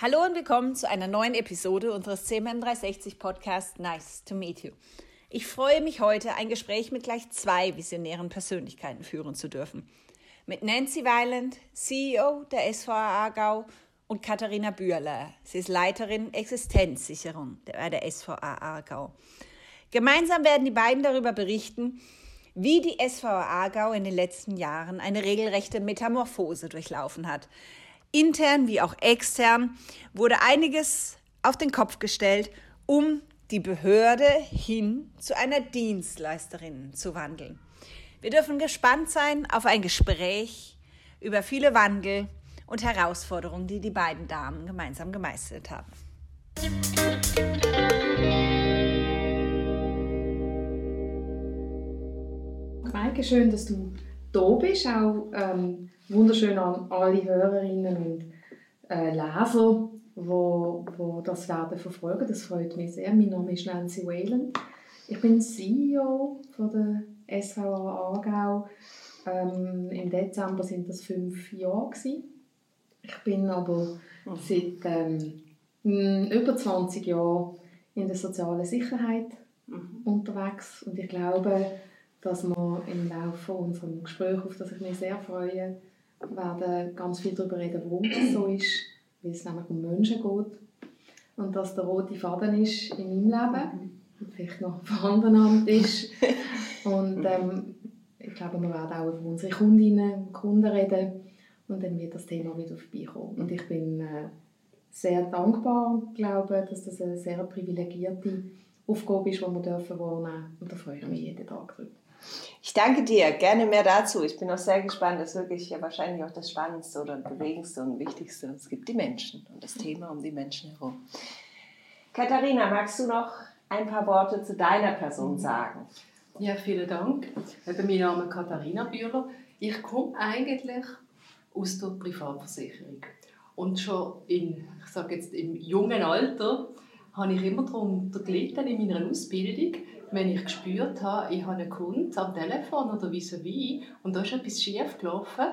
Hallo und willkommen zu einer neuen Episode unseres CMM 360 Podcast Nice to Meet You. Ich freue mich heute, ein Gespräch mit gleich zwei visionären Persönlichkeiten führen zu dürfen. Mit Nancy Weiland, CEO der SVA Aargau und Katharina Bührler. Sie ist Leiterin Existenzsicherung bei der SVA Aargau. Gemeinsam werden die beiden darüber berichten, wie die SVA Aargau in den letzten Jahren eine regelrechte Metamorphose durchlaufen hat – Intern wie auch extern wurde einiges auf den Kopf gestellt, um die Behörde hin zu einer Dienstleisterin zu wandeln. Wir dürfen gespannt sein auf ein Gespräch über viele Wandel und Herausforderungen, die die beiden Damen gemeinsam gemeistert haben. Maike, schön, dass du da bist. Auch ähm, wunderschön an alle Hörerinnen und äh, Leser, wo, wo das werden verfolgen. Das freut mich sehr. Mein Name ist Nancy Whalen. Ich bin CEO von der SVA Aargau. Ähm, Im Dezember sind das fünf Jahre gewesen. Ich bin aber mhm. seit ähm, über 20 Jahren in der sozialen Sicherheit mhm. unterwegs und ich glaube, dass wir im Laufe unseres Gesprächs, auf das ich mich sehr freue, werden ganz viel darüber reden, warum das so ist, weil es nämlich um Menschen geht und dass der rote Faden ist in meinem Leben und vielleicht noch vorhanden Tisch. Und ähm, ich glaube, wir werden auch über unsere Kundinnen und Kunden reden und dann wird das Thema wieder vorbeikommen. Und ich bin äh, sehr dankbar glaube, dass das eine sehr privilegierte Aufgabe ist, die wir dürfen wahrnehmen Und da freue ich mich jeden Tag drüber. Ich danke dir. Gerne mehr dazu. Ich bin auch sehr gespannt. Das ist wirklich ja wahrscheinlich auch das Spannendste oder Bewegendste und Wichtigste. Es gibt die Menschen und das Thema um die Menschen herum. Katharina, magst du noch ein paar Worte zu deiner Person mhm. sagen? Ja, vielen Dank. Mein Name ist Katharina Bühler. Ich komme eigentlich aus der Privatversicherung. Und schon in, ich sage jetzt, im jungen Alter habe ich immer darunter gelitten in meiner Ausbildung, wenn ich gespürt habe, ich habe einen Kunden am Telefon oder vis-à-vis und da ist etwas schief gelaufen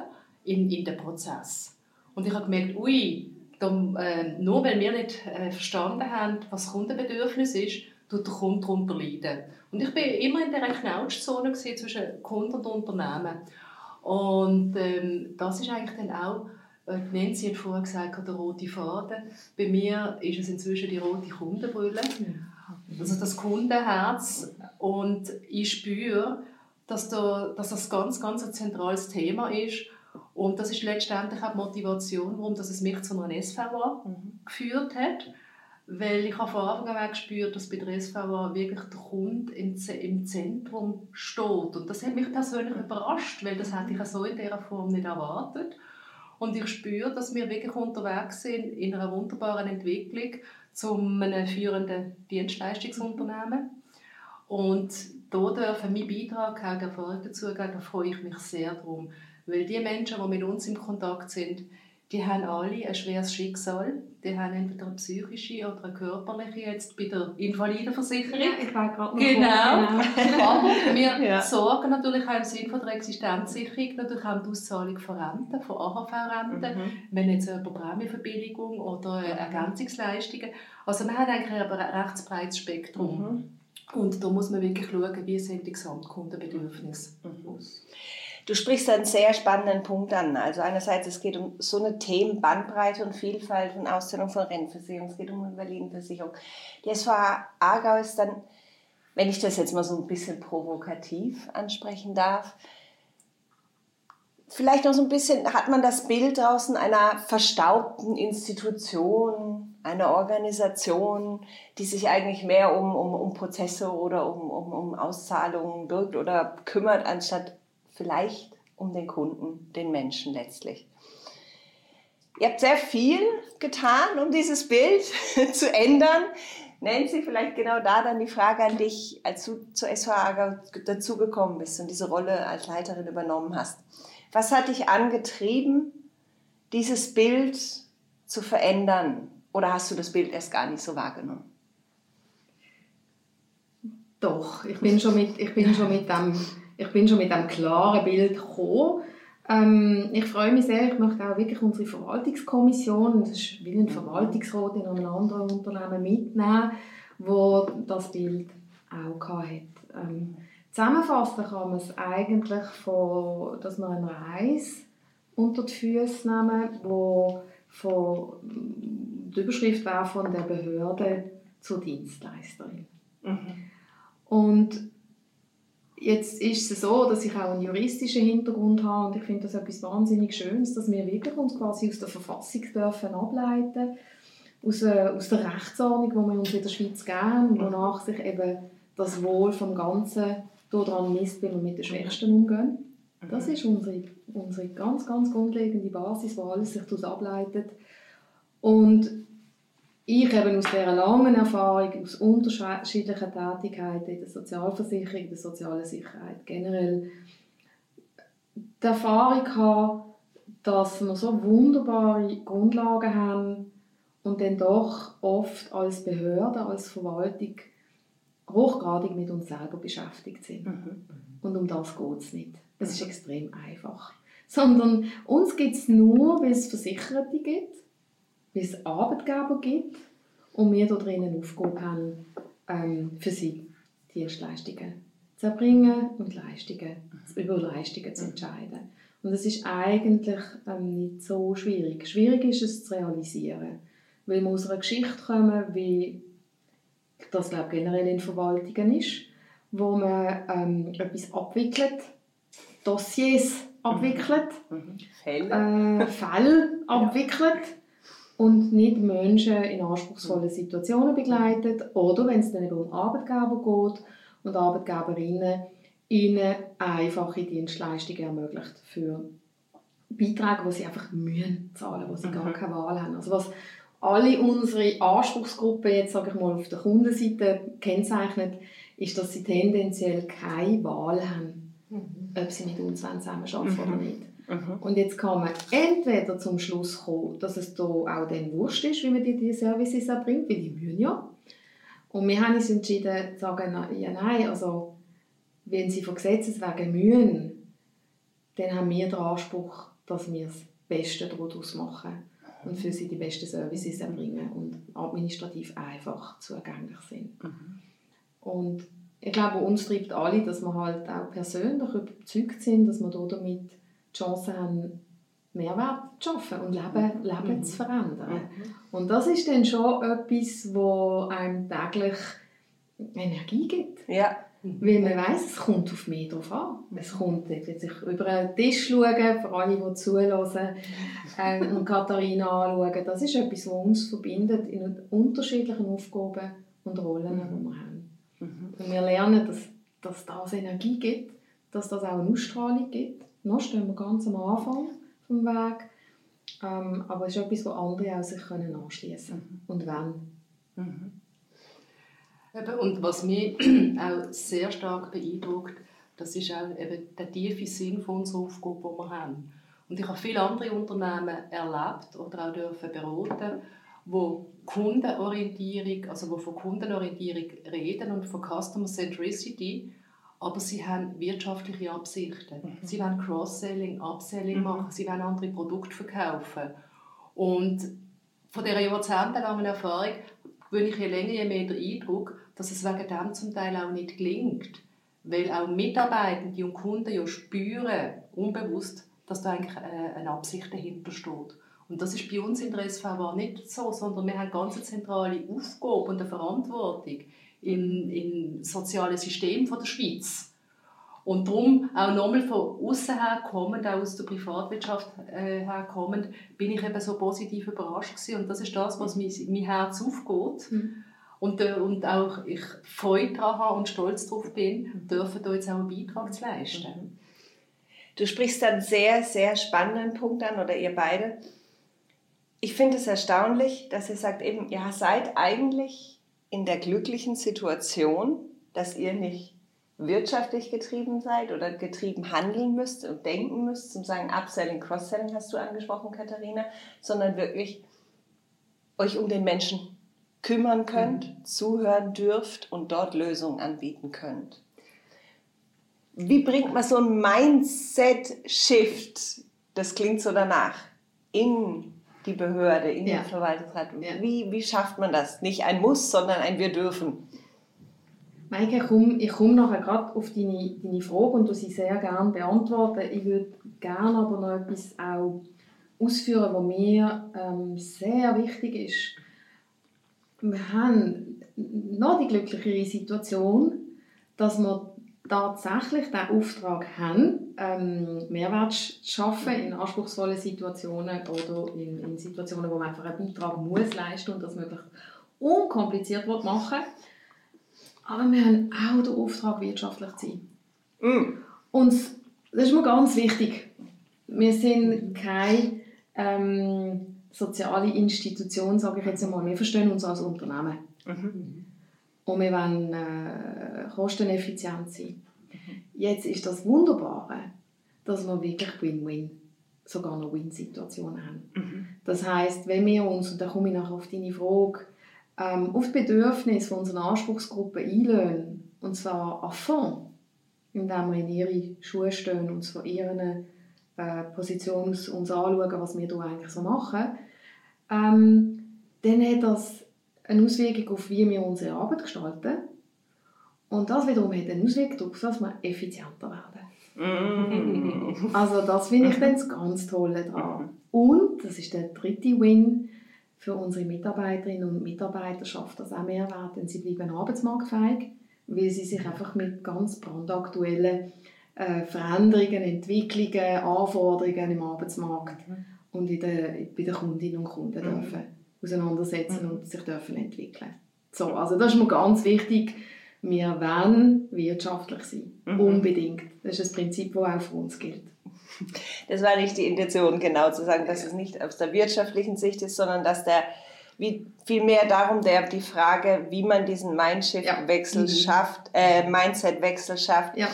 in, in dem Prozess. Und ich habe gemerkt, ui, da, äh, nur weil wir nicht äh, verstanden haben, was Kundenbedürfnis ist, tut der Kunde darunter leiden. Und ich war immer in dieser Knautschzone zwischen Kunden und Unternehmen. Und ähm, das ist eigentlich dann auch, äh, Nancy hat vorher gesagt, der rote Faden. Bei mir ist es inzwischen die rote Kundenbrille. Mhm. Also das Kundenherz. Und ich spüre, dass, da, dass das ganz, ganz ein zentrales Thema ist. Und das ist letztendlich auch die Motivation, warum das es mich zu einer SVA mhm. geführt hat. Weil ich habe von Anfang an gespürt, dass bei der SVA wirklich der Kunde im, im Zentrum steht. Und das hat mich persönlich überrascht, weil das hätte ich so in dieser Form nicht erwartet. Und ich spüre, dass wir wirklich unterwegs sind in einer wunderbaren Entwicklung zu einem führenden Dienstleistungsunternehmen. Und da dürfen mein Beitrag auch Erfolg dazu geben, da freue ich mich sehr darum. Weil die Menschen, die mit uns im Kontakt sind, die haben alle ein schweres Schicksal. Die haben entweder eine psychische oder eine körperliche, jetzt bei der Invalidenversicherung. Ja, ich war gerade Genau. genau. Aber wir ja. sorgen natürlich auch im Sinne von der Existenzsicherung natürlich auch die Auszahlung von Renten, von AHV-Renten, mhm. wenn jetzt über Prämienverbilligung oder Ergänzungsleistungen. Also man hat eigentlich ein recht breites Spektrum. Mhm. Und da muss man wirklich schauen, wie sind die Gesamtkundenbedürfnisse mhm. Du sprichst einen sehr spannenden Punkt an. Also einerseits, es geht um so eine Themen Bandbreite und Vielfalt und Ausstellung von Rennversicherung, es geht um Invalidenversicherung. Die SVA Aargau ist dann, wenn ich das jetzt mal so ein bisschen provokativ ansprechen darf, vielleicht noch so ein bisschen, hat man das Bild draußen einer verstaubten Institution, einer Organisation, die sich eigentlich mehr um, um, um Prozesse oder um, um, um Auszahlungen birgt oder kümmert, anstatt vielleicht um den Kunden, den Menschen letztlich. Ihr habt sehr viel getan, um dieses Bild zu ändern. Nancy, vielleicht genau da dann die Frage an dich, als du zur SVA dazugekommen bist und diese Rolle als Leiterin übernommen hast. Was hat dich angetrieben, dieses Bild zu verändern? Oder hast du das Bild erst gar nicht so wahrgenommen? Doch, ich bin schon mit, ich bin schon mit dem ich bin schon mit einem klaren Bild gekommen. Ähm, ich freue mich sehr, ich möchte auch wirklich unsere Verwaltungskommission, das ist wie ein Verwaltungsrat in einem anderen Unternehmen mitnehmen, wo das Bild auch hatte. Ähm, zusammenfassen kann man es eigentlich von, dass wir eine Reise unter die Füße nehmen, wo von, die Überschrift war von der Behörde zur Dienstleisterin. Mhm. Und Jetzt ist es so, dass ich auch einen juristischen Hintergrund habe und ich finde das etwas wahnsinnig Schönes, dass wir wirklich uns quasi aus der Verfassung dürfen ableiten aus, äh, aus der Rechtsordnung, die wir uns in der Schweiz geben, wonach sich eben das Wohl vom Ganzen daran misst, wie wir mit den Schwächsten umgehen. Das ist unsere, unsere ganz, ganz grundlegende Basis, wo alles sich daraus ableitet. Und ich eben aus dieser langen Erfahrung, aus unterschiedlichen Tätigkeiten in der Sozialversicherung, in der sozialen Sicherheit generell, die Erfahrung habe, dass wir so wunderbare Grundlagen haben und dann doch oft als Behörde, als Verwaltung hochgradig mit uns selber beschäftigt sind. Mhm. Und um das geht es nicht. Es ist extrem einfach. Sondern uns gibt es nur, weil es Versicherte gibt wie es Arbeitgeber gibt und wir da drinnen Aufgabe haben, ähm, für sie Dienstleistungen zu erbringen und Leistungen, über Leistungen zu entscheiden. Und es ist eigentlich ähm, nicht so schwierig. Schwierig ist es zu realisieren, weil wir aus einer Geschichte kommen, wie das glaube generell in Verwaltungen ist, wo man ähm, etwas abwickelt, Dossiers abwickelt, mhm. Fälle, äh, Fälle abwickelt und nicht Menschen in anspruchsvollen Situationen begleitet oder wenn es dann um Arbeitgeber geht und Arbeitgeberinnen ihnen einfache Dienstleistungen ermöglicht für Beiträge, wo sie einfach mühen zahlen, wo sie gar mhm. keine Wahl haben. Also was alle unsere Anspruchsgruppen jetzt sage ich mal auf der Kundenseite kennzeichnet, ist, dass sie tendenziell keine Wahl haben, mhm. ob sie mit uns zusammenarbeiten mhm. oder nicht. Mhm. Und jetzt kann man entweder zum Schluss kommen, dass es da auch dann wurscht ist, wie man die, die Services erbringt, weil die mühen ja. Und wir haben uns entschieden zu sagen, ja nein, also wenn sie von Gesetzes wegen mühen, dann haben wir den Anspruch, dass wir das Beste daraus machen und für sie die besten Services erbringen und administrativ einfach zugänglich sind. Mhm. Und ich glaube, uns treibt alle, dass wir halt auch persönlich überzeugt sind, dass wir damit die Chance haben, Mehrwert zu schaffen und Leben, Leben mhm. zu verändern. Mhm. Und das ist dann schon etwas, wo einem täglich Energie gibt. Ja. Weil man weiss, es kommt auf mich drauf an. Es kommt, ich will sich über einen Tisch schauen, für alle, die zuhören, ähm, und Katharina anschauen. Das ist etwas, was uns verbindet in unterschiedlichen Aufgaben und Rollen, die wir haben. Mhm. Und wir lernen, dass, dass das Energie gibt, dass das auch eine Ausstrahlung gibt noch stehen wir ganz am Anfang vom Weg. Ähm, aber es ist etwas, wo andere auch sich können anschließen können. Und wenn. Mhm. und was mich auch sehr stark beeindruckt, das ist auch eben der tiefe Sinn von unserer Aufgabe, die wir haben. Und ich habe viele andere Unternehmen erlebt oder auch dürfen beraten, wo Kundenorientierung, also wo von Kundenorientierung reden und von Customer Centricity aber sie haben wirtschaftliche Absichten. Mhm. Sie wollen Cross-Selling, Upselling mhm. machen, sie wollen andere Produkte verkaufen. Und von dieser jahrzehntelangen Erfahrung gewinne ich je länger, je mehr den Eindruck, dass es wegen dem zum Teil auch nicht gelingt. Weil auch Mitarbeitende und Kunden ja spüren, unbewusst, dass da eigentlich äh, eine Absicht dahinter steht. Und das ist bei uns in der SVW nicht so, sondern wir haben ganz eine zentrale Aufgabe und eine Verantwortung im, im sozialen System von der Schweiz. Und darum, auch nochmal von außen her kommend, auch aus der Privatwirtschaft äh, her kommend, bin ich eben so positiv überrascht gewesen. Und das ist das, was mein, mein Herz aufgeht. Mhm. Und, äh, und auch ich Freude daran habe und stolz darauf bin, dürfen da jetzt auch einen Beitrag zu leisten. Mhm. Du sprichst einen sehr, sehr spannenden Punkt an, oder ihr beide. Ich finde es erstaunlich, dass ihr sagt eben, ihr seid eigentlich in der glücklichen Situation, dass ihr nicht wirtschaftlich getrieben seid oder getrieben handeln müsst und denken müsst, zum sagen Upselling, Cross-Selling hast du angesprochen, Katharina, sondern wirklich euch um den Menschen kümmern könnt, mhm. zuhören dürft und dort Lösungen anbieten könnt. wie bringt man so ein Mindset-Shift, das klingt so danach, in die Behörde, in ja. den Verwaltungsrat? Ja. Wie, wie schafft man das? Nicht ein Muss, sondern ein Wir dürfen. Maike, ich komme, ich komme nachher gerade auf deine, deine Frage und du sie sehr gerne beantworten. Ich würde gerne aber noch etwas auch ausführen, was mir ähm, sehr wichtig ist. Wir haben noch die glücklichere Situation, dass wir tatsächlich den Auftrag haben, ähm, Mehrwert zu schaffen in anspruchsvollen Situationen oder in, in, Situationen, wo man einfach einen Beitrag muss leisten und das möglichst unkompliziert machen Aber wir haben auch den Auftrag, wirtschaftlich zu sein. Mm. Und das ist mir ganz wichtig. Wir sind keine ähm, soziale Institution, sage ich jetzt einmal. Wir verstehen uns als Unternehmen. Mhm. Und wir wollen äh, kosteneffizient sein. Mhm. Jetzt ist das Wunderbare, dass wir wirklich Win-Win, sogar noch Win-Situationen haben. Mhm. Das heißt, wenn wir uns, und da komme ich nachher auf deine Frage, ähm, auf die Bedürfnisse unserer Anspruchsgruppe einlösen, und zwar à fond, indem wir in ihre Schuhe stehen und von ihren äh, Position uns anschauen, was wir hier eigentlich so machen, ähm, dann hat das eine Auswirkung auf, wie wir unsere Arbeit gestalten. Und das wiederum hat eine Auswirkung darauf, dass wir effizienter werden. Mm. also das finde ich dann das ganz Tolle daran. Und, das ist der dritte Win, für unsere Mitarbeiterinnen und Mitarbeiter schafft das auch Mehrwert, denn sie bleiben arbeitsmarktfähig, weil sie sich einfach mit ganz brandaktuellen äh, Veränderungen, Entwicklungen, Anforderungen im Arbeitsmarkt mhm. und in der, bei den Kundinnen und Kunden mhm. dürfen auseinandersetzen mhm. und sich dürfen entwickeln. So, also das ist mir ganz wichtig. Wir wollen wirtschaftlich sein. Mhm. Unbedingt. Das ist ein Prinzip, das auch für uns gilt. Das war nicht die Intention, genau zu sagen, dass es nicht aus der wirtschaftlichen Sicht ist, sondern dass der wie vielmehr darum der, die Frage, wie man diesen Mindshift-Wechsel ja. Mhm. schafft, äh, Mindset-Wechsel schafft. Ja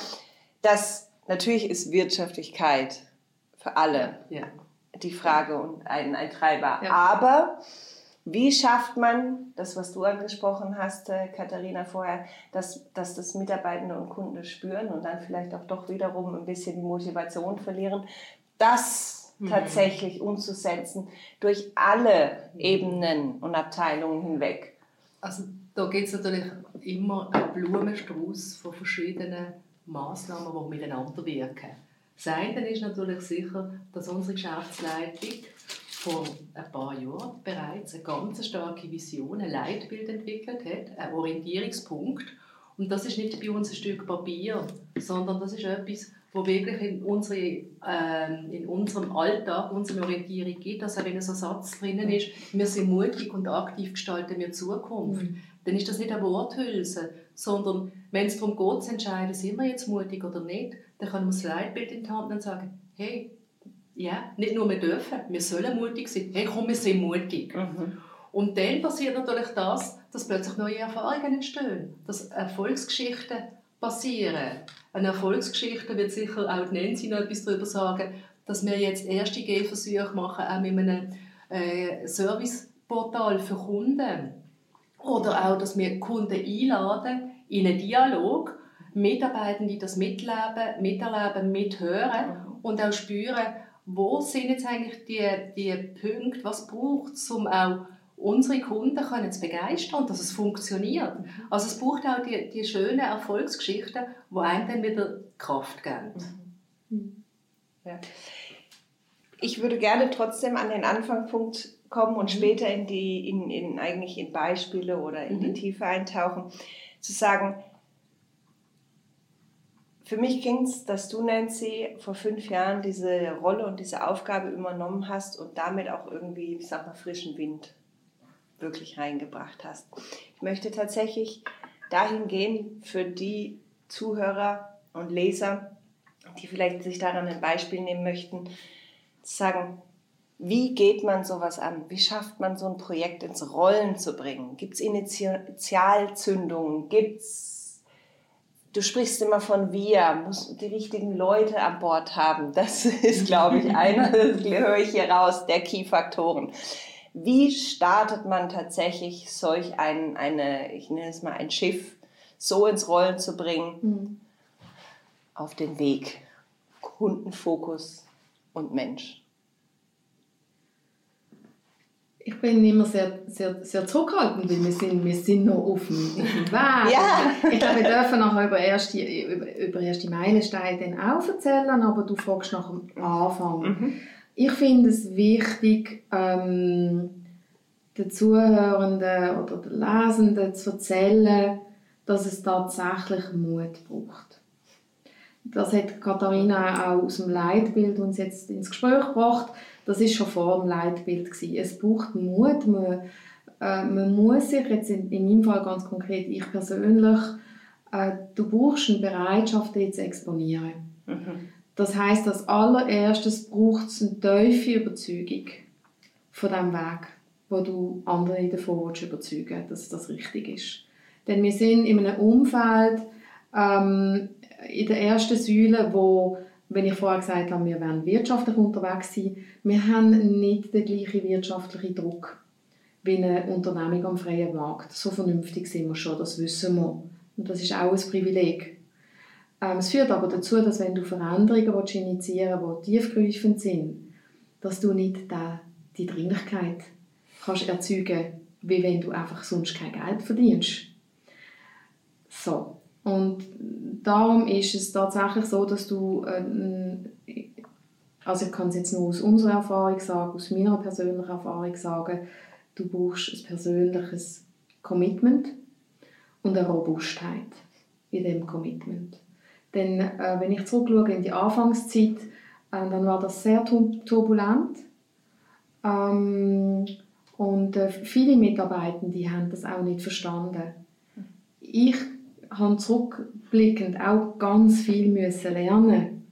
dass natürlich ist Wirtschaftlichkeit für alle ja. die Frage und ein, ein Treiber. Aber wie schafft man das, was du angesprochen hast, äh, Katharina, vorher, dass, dass das Mitarbeitende und Kunden spüren und dann vielleicht auch doch wiederum ein bisschen die Motivation verlieren, das mhm. tatsächlich umzusetzen durch alle Ebenen und Abteilungen hinweg? Also da geht es natürlich immer ein Blumenstrauß von verschiedenen Massnahmen, die miteinander wirken. Das eine ist natürlich sicher, dass unsere Geschäftsleitung vor ein paar Jahren bereits eine ganz starke Vision, ein Leitbild entwickelt hat, einen Orientierungspunkt. Und das ist nicht bei uns ein Stück Papier, sondern das ist etwas, wo wirklich in, unsere, äh, in unserem Alltag unsere Orientierung gibt. Also wenn ein Satz drinnen ist, wir sind mutig und aktiv gestalten wir Zukunft, mhm. dann ist das nicht eine Worthülse, sondern wenn es darum geht, zu entscheiden, sind wir jetzt mutig oder nicht, dann kann man das Leitbild in die Hand nehmen und sagen, hey, ja, nicht nur wir dürfen, wir sollen mutig sein. Hey, komm, wir sind mutig. Mhm. Und dann passiert natürlich das, dass plötzlich neue Erfahrungen entstehen, dass Erfolgsgeschichten passieren. Eine Erfolgsgeschichte wird sicher auch Nancy noch etwas darüber sagen, dass wir jetzt erste Gehversuche machen, auch mit einem äh, Serviceportal für Kunden. Oder auch, dass wir Kunden einladen in einen Dialog, Mitarbeitende das mitleben, miterleben, mithören und auch spüren, wo sind jetzt eigentlich die, die Punkte, was braucht es, um auch unsere Kunden können zu begeistern und dass es funktioniert. Also es braucht auch die, die schönen Erfolgsgeschichten, die einem dann wieder Kraft geben. Mhm. Ja. Ich würde gerne trotzdem an den Anfangspunkt kommen und mhm. später in die, in, in, eigentlich in Beispiele oder in mhm. die Tiefe eintauchen, zu sagen, für mich ging es, dass du, Nancy, vor fünf Jahren diese Rolle und diese Aufgabe übernommen hast und damit auch irgendwie, ich sag mal, frischen Wind wirklich reingebracht hast. Ich möchte tatsächlich dahin gehen für die Zuhörer und Leser, die vielleicht sich daran ein Beispiel nehmen möchten, zu sagen, wie geht man sowas an? Wie schafft man so ein Projekt ins Rollen zu bringen? Gibt es Initialzündungen? Gibt's Du sprichst immer von wir, muss die richtigen Leute an Bord haben. Das ist, glaube ich, einer, das höre ich hier raus, der Key-Faktoren. Wie startet man tatsächlich solch ein, eine, ich nenne es mal ein Schiff, so ins Rollen zu bringen? Mhm. auf den Weg Kundenfokus und Mensch? Ich bin immer sehr, sehr, sehr zurückhaltend, weil wir sind, wir sind noch auf dem, auf dem Weg. Ja. Ich glaube, wir dürfen nachher über erste, über, über erste Meilensteine dann auch erzählen, aber du fragst nach dem Anfang. Mhm. Ich finde es wichtig, ähm, den Zuhörenden oder den Lesenden zu erzählen, dass es tatsächlich Mut braucht. Das hat Katharina auch aus dem Leitbild uns jetzt ins Gespräch gebracht. Das ist schon vor dem Leitbild gewesen. Es braucht Mut. Man, äh, man muss sich jetzt in, in meinem Fall ganz konkret ich persönlich, äh, du brauchst eine Bereitschaft, dich zu exponieren. Mhm. Das heißt, als allererstes braucht es eine tiefe Überzeugung von dem Weg, wo du andere davon willst überzeugen dass das richtig ist. Denn wir sind in einem Umfeld ähm, in der ersten Säule, wo, wenn ich vorher gesagt habe, wir werden wirtschaftlich unterwegs sein, wir haben nicht den gleichen wirtschaftlichen Druck wie eine Unternehmung am freien Markt. So vernünftig sind wir schon, das wissen wir. Und das ist auch ein Privileg. Ähm, es führt aber dazu, dass wenn du Veränderungen willst, initiieren willst, die tiefgreifend sind, dass du nicht die, die Dringlichkeit kannst erzeugen wie wenn du einfach sonst kein Geld verdienst. So. Und darum ist es tatsächlich so, dass du, äh, also ich kann es jetzt nur aus unserer Erfahrung sagen, aus meiner persönlichen Erfahrung sagen, du brauchst ein persönliches Commitment und eine Robustheit in dem Commitment. Denn äh, wenn ich zurückschaue in die Anfangszeit, äh, dann war das sehr turbulent. Ähm, und äh, viele Mitarbeitende haben das auch nicht verstanden. Ich habe zurückblickend auch ganz viel müssen lernen,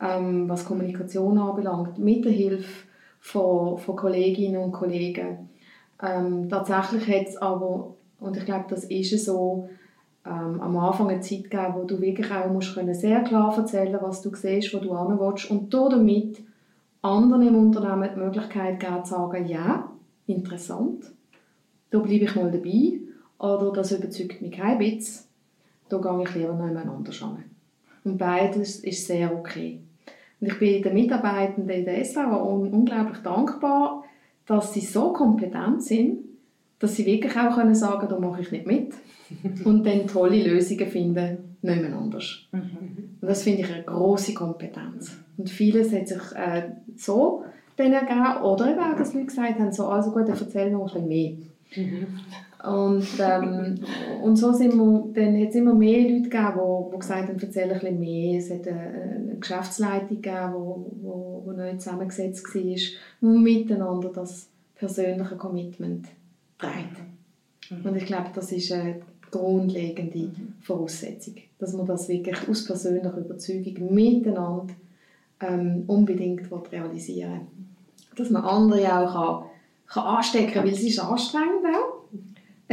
ähm, was Kommunikation anbelangt, mit der Hilfe von, von Kolleginnen und Kollegen. Ähm, tatsächlich hat es aber, und ich glaube, das ist so, ähm, am Anfang eine Zeit gegeben, wo du wirklich auch musst können sehr klar erzählen was du siehst, wo du hin willst und damit anderen im Unternehmen die Möglichkeit geben, zu sagen, ja, interessant, da bleibe ich mal dabei oder das überzeugt mich kein bisschen, da gehe ich lieber noch jemand anders hin. Und beides ist sehr okay. Und ich bin den Mitarbeitenden in der SVA unglaublich dankbar, dass sie so kompetent sind, dass sie wirklich auch können sagen da mache ich nicht mit. und dann tolle Lösungen finden, nicht mehr anders. Mhm. Und das finde ich eine große Kompetenz. Und vieles hat sich äh, so dann ergeben, oder eben auch, dass Leute gesagt haben, so, also gut, dann erzähl noch ein bisschen mehr. Mhm. Und, ähm, und so sind wir, dann hat es immer mehr Leute gegeben, die, die gesagt haben, erzähl ein bisschen mehr. Es hat eine, Geschäftsleitung gegeben, die, die, die neu zusammengesetzt war, die miteinander das persönliche Commitment trägt. Mhm. Und ich glaube, das ist eine grundlegende Voraussetzung, dass man das wirklich aus persönlicher Überzeugung miteinander ähm, unbedingt realisieren will. Dass man andere auch kann, kann anstecken kann, weil es ist anstrengend auch.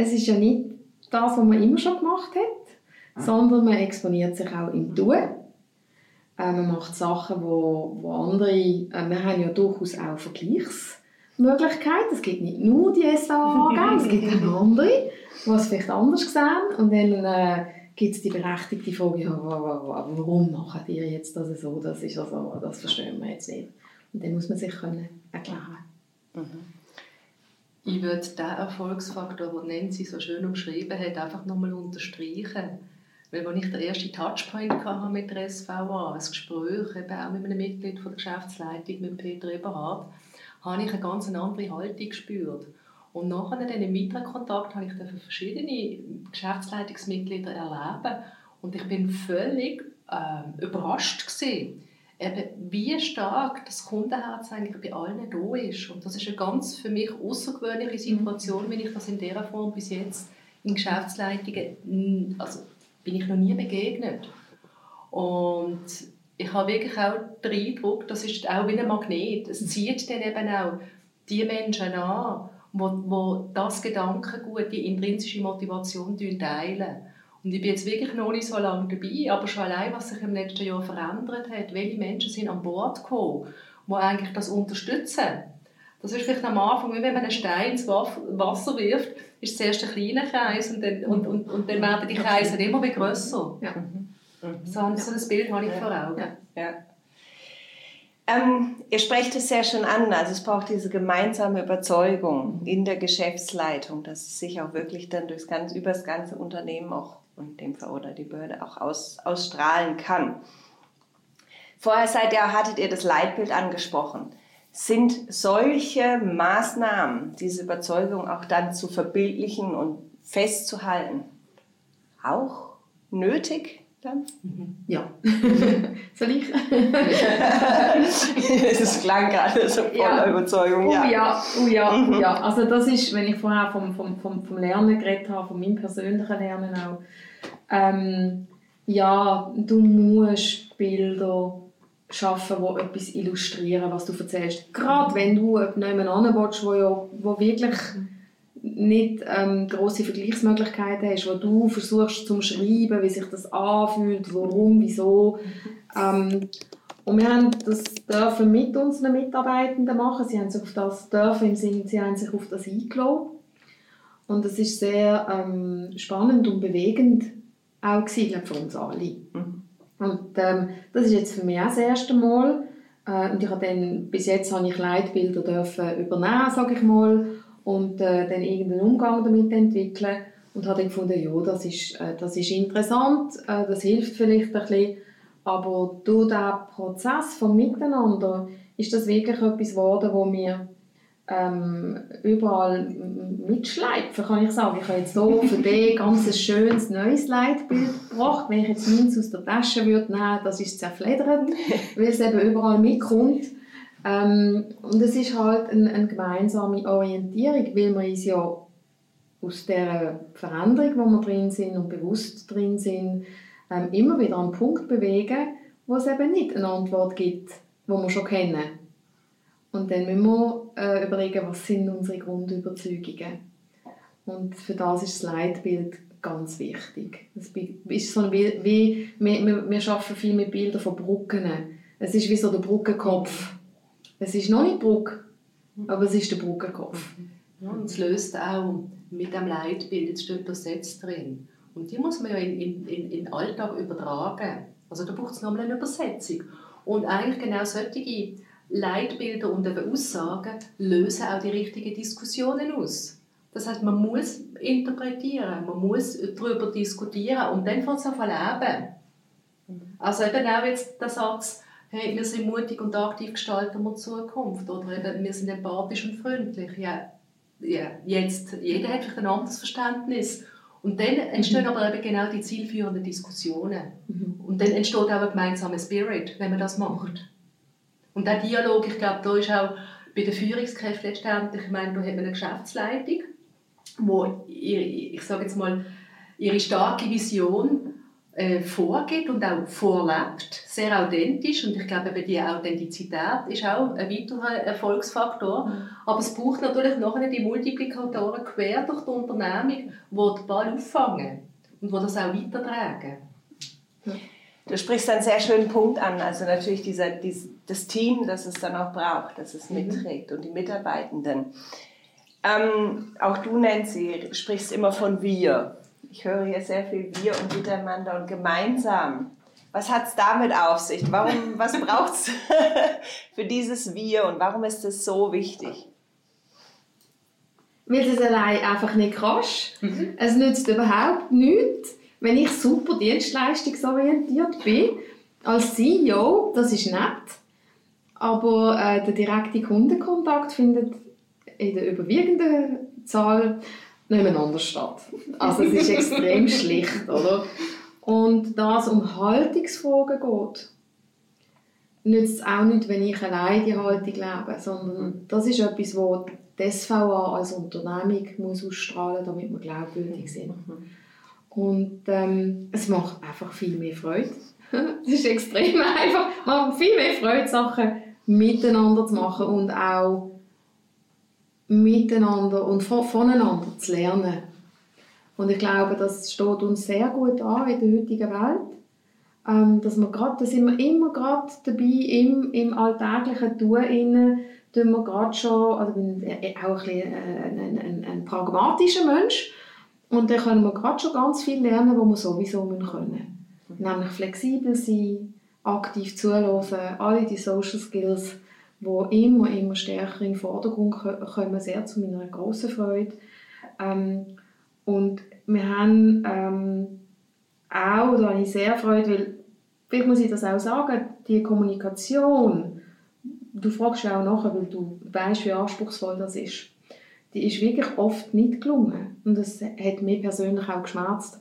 Es ist ja nicht das, was man immer schon gemacht hat, sondern man exponiert sich auch im Tun. Äh, man macht Sachen, wo, wo andere, äh, wir haben ja durchaus auch Vergleichsmöglichkeiten. Es gibt nicht nur die SAA, es gibt auch andere, die es vielleicht anders sehen. Und dann äh, gibt es die berechtigte Frage, ja, warum machen die jetzt das so? Das ist also, das verstehen wir jetzt nicht. Und dann muss man sich können erklären. Mhm. Ich würde diesen Erfolgsfaktor, den Nancy so schön umschrieben hat, einfach nochmal unterstreichen. Weil als ich den ersten Touchpoint hatte mit der SVA, ein Gespräch eben auch mit einem Mitglied von der Geschäftsleitung, mit Peter Eberhard, habe ich eine ganz andere Haltung gespürt. Und nachher in diesem weiteren habe ich verschiedene Geschäftsleitungsmitglieder erleben und ich bin völlig äh, überrascht gewesen, eben, wie stark das Kundenherz eigentlich bei allen da ist. Und das ist eine ganz für mich außergewöhnliche Situation, wenn ich das in dieser Form bis jetzt in Geschäftsleitungen, also bin ich noch nie begegnet. Und ich habe wirklich auch den Eindruck, das ist auch wie ein Magnet. Es zieht dann eben auch die Menschen an, wo, wo das Gedankengut, die intrinsische Motivation teilen. Und ich bin jetzt wirklich noch nicht so lange dabei, aber schon allein, was sich im letzten Jahr verändert hat, welche Menschen sind an Bord gekommen, die eigentlich das unterstützen. Das ist vielleicht am Anfang, wie wenn man einen Stein ins Wasser wirft, ist zuerst ein kleiner Kreis und dann, und, und, und dann werden die Kreise immer größer. Ja. Mhm. So, ein Bild habe ich vor Augen. Ja. Ähm, ihr sprecht es ja schon an, also es braucht diese gemeinsame Überzeugung in der Geschäftsleitung, dass es sich auch wirklich dann durchs ganz, über das ganze Unternehmen auch und dem oder die Behörde auch aus, ausstrahlen kann. Vorher seid ihr, hattet ihr das Leitbild angesprochen. Sind solche Maßnahmen, diese Überzeugung auch dann zu verbildlichen und festzuhalten, auch nötig? dann? Mhm. Ja. Soll ich? Es klang gerade so voller ja. Überzeugung. Oh ja, oh ja, mhm. ja. Also das ist, wenn ich vorher vom, vom, vom, vom Lernen geredet habe, von meinem persönlichen Lernen auch. Ähm, ja, du musst Bilder schaffen, die etwas illustrieren, was du erzählst. Gerade wenn du jemanden willst, wo, ja, wo wirklich nicht ähm, große Vergleichsmöglichkeiten hast, wo du versuchst zu schreiben, wie sich das anfühlt, warum, wieso. Ähm, und wir haben das dürfen mit unseren Mitarbeitenden machen. Sie haben sich auf das dürfen im Sinne, sie haben sich auf das eingeladen. Und das ist sehr ähm, spannend und bewegend auch gewesen, für uns alle. Mhm. Und ähm, das ist jetzt für mich auch das erste Mal. Äh, und ich habe dann, bis jetzt habe ich Leitbilder dürfen übernehmen, sage ich mal und äh, dann irgendeinen Umgang damit entwickeln und habe dann gefunden, ja, das ist, äh, das ist interessant, äh, das hilft vielleicht ein bisschen, aber durch diesen Prozess von Miteinander ist das wirklich etwas geworden, wo mir ähm, überall mitschleifen, kann ich sagen. Ich habe jetzt hier für dich ganz schönes neues Leitbild gebracht. Wenn ich jetzt meins aus der Tasche würde nehmen, das ist zerfledert, weil es eben überall mitkommt. Ähm, und es ist halt eine, eine gemeinsame Orientierung, weil wir uns ja aus der Veränderung, wo wir drin sind und bewusst drin sind, ähm, immer wieder an einen Punkt bewegen, wo es eben nicht eine Antwort gibt, die wir schon kennen. Und dann müssen wir äh, überlegen, was sind unsere Grundüberzeugungen. Und für das ist das Leitbild ganz wichtig. Es ist so wie, wie wir, wir, wir arbeiten viel mit Bildern von Brücken. Es ist wie so der Brückenkopf es ist noch nicht Brücke, aber es ist der Brückenkopf. Ja, und es löst auch mit dem Leitbild, jetzt steht da Sätze drin. Und die muss man ja in, in, in, in den Alltag übertragen. Also da braucht es nochmal eine Übersetzung. Und eigentlich genau solche Leitbilder und eben Aussagen lösen auch die richtigen Diskussionen aus. Das heißt, man muss interpretieren, man muss darüber diskutieren und dann fängt es an leben. Also eben auch jetzt der Satz, hey, wir sind mutig und aktiv gestalten wir die Zukunft oder eben, wir sind empathisch und freundlich. Ja, ja, jetzt, jeder hat vielleicht ein anderes Verständnis. Und dann entstehen mhm. aber eben genau die zielführenden Diskussionen. Mhm. Und dann entsteht auch ein gemeinsamer Spirit, wenn man das macht. Und der Dialog, ich glaube, da ist auch bei den Führungskräften letztendlich, ich meine, da hat man eine Geschäftsleitung, wo, ich sage jetzt mal, ihre starke Vision äh, vorgeht und auch vorlebt, sehr authentisch und ich glaube, eben die Authentizität ist auch ein weiterer Erfolgsfaktor. Mhm. Aber es braucht natürlich nachher die Multiplikatoren quer durch die Unternehmung, die den Ball auffangen und die das auch weitertragen. Du sprichst einen sehr schönen Punkt an, also natürlich dieser, dies, das Team, das es dann auch braucht, das es mhm. mitträgt und die Mitarbeitenden. Ähm, auch du, Nancy, sprichst immer von wir. Ich höre hier sehr viel wir und miteinander und gemeinsam. Was hat es damit auf sich? Warum, was braucht es für dieses Wir und warum ist es so wichtig? Weil es allein einfach nicht kannst. Mhm. Es nützt überhaupt nichts, wenn ich super dienstleistungsorientiert bin. Als CEO, das ist nett, aber äh, der direkte Kundenkontakt findet in der überwiegenden Zahl nebeneinander statt. Also es ist extrem schlicht, oder? Und da es um Haltungsfragen geht, nützt es auch nicht, wenn ich allein die Haltung lebe, sondern das ist etwas, wo die SVA als Unternehmung muss ausstrahlen muss, damit wir glaubwürdig sind. Und ähm, es macht einfach viel mehr Freude. Es ist extrem einfach. Macht viel mehr Freude, Sachen miteinander zu machen und auch miteinander und voneinander zu lernen. Und ich glaube, das steht uns sehr gut an in der heutigen Welt. Ähm, dass wir grad, da sind wir immer gerade dabei, im, im alltäglichen Tun innen, tun wir gerade schon, also ich bin auch ein, ein, ein, ein, ein pragmatischer Mensch, und dann können wir gerade schon ganz viel lernen, was wir sowieso können. Nämlich flexibel sein, aktiv zuhören, alle die Social Skills, die immer, immer stärker in den Vordergrund kommen, sehr zu meiner grossen Freude. Ähm, und wir haben ähm, auch, da habe ich sehr Freude, weil, vielleicht muss ich das auch sagen, die Kommunikation, du fragst ja auch nachher, weil du weißt, wie anspruchsvoll das ist, die ist wirklich oft nicht gelungen. Und das hat mich persönlich auch geschmerzt.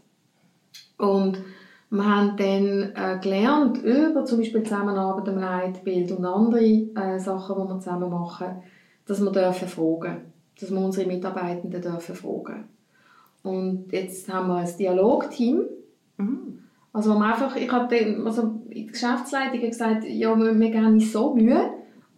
Und wir haben dann äh, gelernt, über zum Beispiel Zusammenarbeit am Leitbild und andere äh, Sachen, die wir zusammen machen, dass wir dürfen fragen dass wir unsere Mitarbeitenden dürfen fragen Und jetzt haben wir ein Dialogteam. Mhm. Also, wir einfach, ich habe also die Geschäftsleitung gesagt, ja, wir, wir geben uns so Mühe,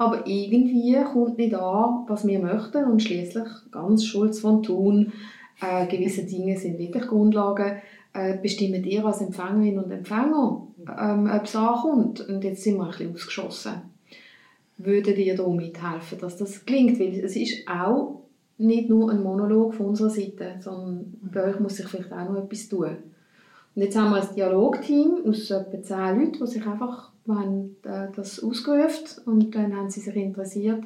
aber irgendwie kommt nicht an, was wir möchten. Und schließlich ganz Schulz von Thun, äh, gewisse Dinge sind wirklich Grundlagen äh, bestimmen ihr als Empfängerin und Empfänger, ähm, ob es ankommt. Und jetzt sind wir ein bisschen ausgeschossen. Würdet ihr da mithelfen, dass das gelingt? Weil es ist auch nicht nur ein Monolog von unserer Seite, sondern bei euch muss sich vielleicht auch noch etwas tun. Und jetzt haben wir ein Dialogteam aus etwa zehn Leuten, die sich einfach haben, äh, das ausgerufen und dann haben sie sich interessiert.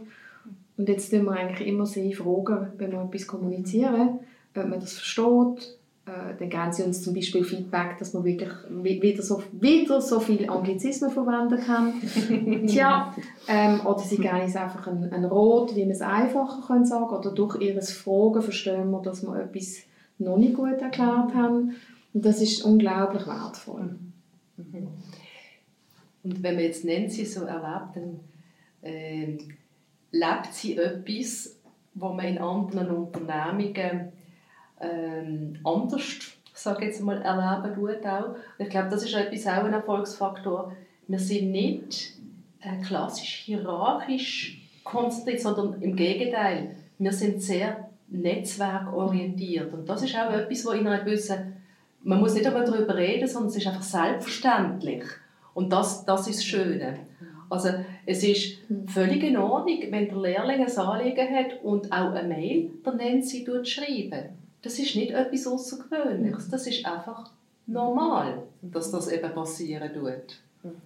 Und jetzt tun wir eigentlich immer sie fragen, wenn wir etwas kommunizieren, ob man das versteht, äh, dann geben sie uns zum Beispiel Feedback, dass man wirklich wieder so, wieder so viele Anglizismen verwenden kann. Tja, ähm, oder sie geben uns einfach ein, ein Rot, wie man es einfacher können sagen oder durch ihre Fragen verstehen wir, dass wir etwas noch nicht gut erklärt haben. Und das ist unglaublich wertvoll. Und wenn man jetzt Nancy so erlebt, dann äh, lebt sie etwas, was man in anderen Unternehmungen ähm, anders, sage jetzt mal, erleben tut auch. ich glaube, das ist etwas auch ein Erfolgsfaktor. Wir sind nicht äh, klassisch hierarchisch konzentriert, sondern im Gegenteil. Wir sind sehr netzwerkorientiert. Und das ist auch etwas, wo in einer gewissen, man muss nicht darüber reden, sondern es ist einfach selbstverständlich. Und das, das ist das Schöne. Also es ist völlig in Ordnung, wenn der Lehrling ein Anliegen hat und auch eine Mail der Nancy schreiben das ist nicht etwas Außergewöhnliches. Das ist einfach normal, dass das eben passieren tut.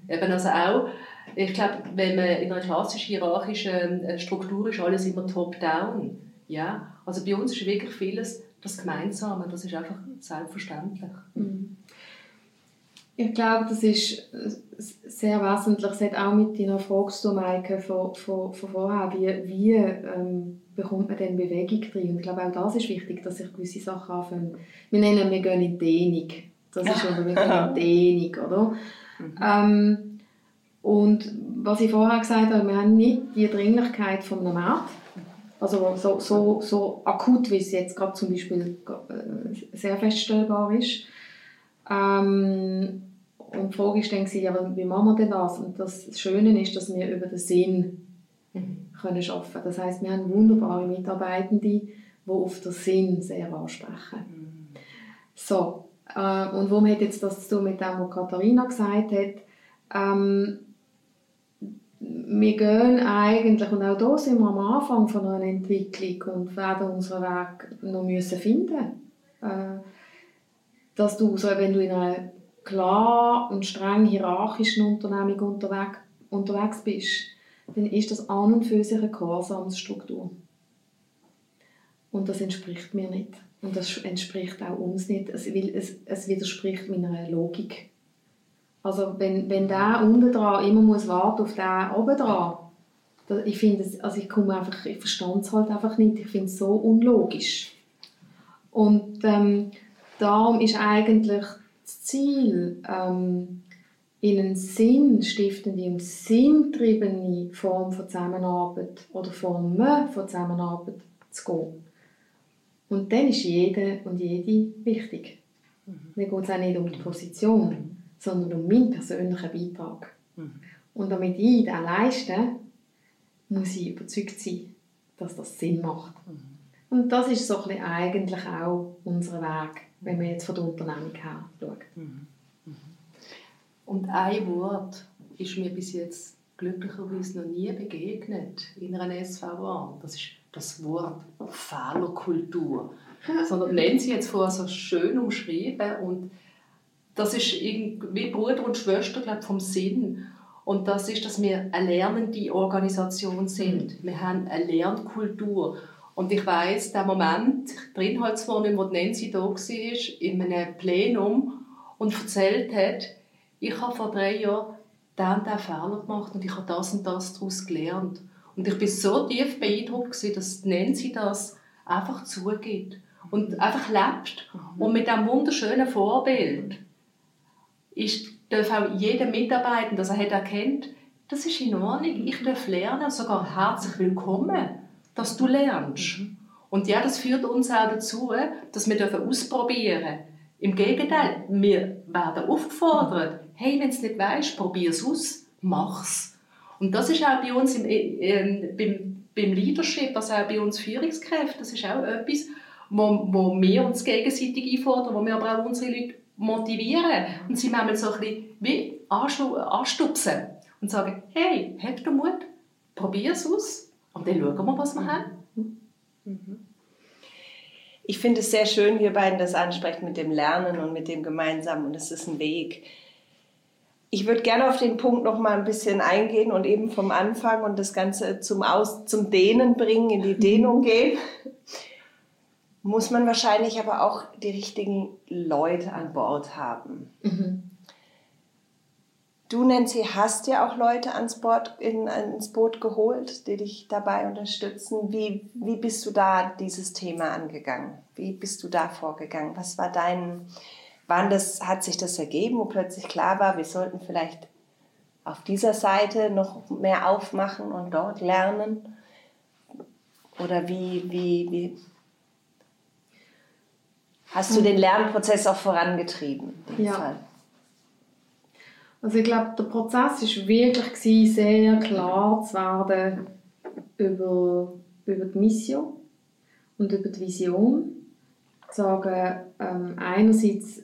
Eben also auch, ich glaube, wenn man in einer klassisch hierarchischen äh, Struktur ist, alles immer top-down. Ja? Also bei uns ist wirklich vieles das Gemeinsame, das ist einfach selbstverständlich. Mhm. Ich glaube, das ist sehr wesentlich. Es hat auch mit deiner Frage zu Maike von, von, von vorher, wie, wie ähm, bekommt man dann Bewegung drin? Und ich glaube, auch das ist wichtig, dass sich gewisse Sachen anfangen. Wir nennen, wir gehen in Dehnung. Das ist oder wir gehen in Dehnung, oder? Mhm. Ähm, und was ich vorher gesagt habe, wir haben nicht die Dringlichkeit von einem Markt, also so, so, so akut, wie es jetzt gerade zum Beispiel äh, sehr feststellbar ist. Ähm, und die Frage ist dann, ja, wie machen wir denn das? Und das Schöne ist, dass wir über den Sinn können arbeiten können. Das heißt, wir haben wunderbare Mitarbeitende, die auf den Sinn sehr ansprechen. Mhm. So, äh, und warum hat jetzt das zu tun mit dem, was Katharina gesagt hat? Ähm, wir gehen eigentlich, und auch hier sind wir am Anfang von einer Entwicklung und werden unseren Weg noch müssen finden äh, dass du, so, wenn du in einer klar und streng hierarchischen Unternehmung unterwegs, unterwegs bist, dann ist das an und für sich eine Gehorsamsstruktur. Und das entspricht mir nicht. Und das entspricht auch uns nicht. Es, es, es widerspricht meiner Logik. Also wenn, wenn der unten dran immer muss warten auf den oben dran, ich finde also ich komme einfach, ich verstand es halt einfach nicht. Ich finde es so unlogisch. Und ähm, darum ist eigentlich Ziel, ähm, in eine sinnstiftende und sinntriebene Form von Zusammenarbeit oder Formen von Zusammenarbeit zu gehen. Und dann ist jede und jede wichtig. Mhm. Mir geht es auch nicht um die Position, mhm. sondern um meinen persönlichen Beitrag. Mhm. Und damit ich das leiste, muss ich überzeugt sein, dass das Sinn macht. Mhm. Und das ist so ein eigentlich auch unser Weg wenn man jetzt von der Unternehmung her schaut. Mhm. Mhm. Und ein Wort ist mir bis jetzt glücklicherweise noch nie begegnet in einer SVA. Das ist das Wort Fehlerkultur. Sondern nennen Sie jetzt vorher so schön umschrieben und das ist wie Bruder und Schwester glaub, vom Sinn. Und das ist, dass wir eine lernende Organisation sind. Wir haben eine Lernkultur. Und ich weiß, der Moment, drin halt zwar nicht, wo Nancy da war, in einem Plenum und erzählt hat, ich habe vor drei Jahren den, den Fehler gemacht und ich habe das und das daraus gelernt. Und ich bin so tief beeindruckt, dass Nancy das einfach zugibt und einfach lebt. Mhm. Und mit diesem wunderschönen Vorbild ist, darf auch jeder Mitarbeiter, dass er hat erkennt, das ist in Ordnung, ich darf lernen, sogar herzlich willkommen, dass du lernst. Mhm. Und ja, das führt uns auch dazu, dass wir ausprobieren dürfen. Im Gegenteil, wir werden aufgefordert, hey, wenn du es nicht weißt, probier es aus, mach's. Und das ist auch bei uns im, äh, beim, beim Leadership, also auch bei uns Führungskräften, das ist auch etwas, wo, wo wir uns gegenseitig einfordern, wo wir aber auch unsere Leute motivieren und sie manchmal so ein bisschen wie anstupsen und sagen, hey, hab du Mut, probier es aus und dann schauen wir, was wir haben. Mhm. Ich finde es sehr schön, wie ihr beiden das ansprecht mit dem Lernen und mit dem Gemeinsamen und es ist ein Weg. Ich würde gerne auf den Punkt noch mal ein bisschen eingehen und eben vom Anfang und das Ganze zum, Aus, zum Dehnen bringen, in die Dehnung gehen. Muss man wahrscheinlich aber auch die richtigen Leute an Bord haben. Mhm. Du, Nancy, hast ja auch Leute ans, Board, in, ins Boot geholt, die dich dabei unterstützen. Wie, wie bist du da dieses Thema angegangen? Wie bist du da vorgegangen? Was war dein, wann das, hat sich das ergeben, wo plötzlich klar war, wir sollten vielleicht auf dieser Seite noch mehr aufmachen und dort lernen? Oder wie, wie, wie hast du den Lernprozess auch vorangetrieben? ja. Fall? Also ich glaube, der Prozess war wirklich sehr klar zu werden über, über die Mission und über die Vision. Zu sagen, ähm, einerseits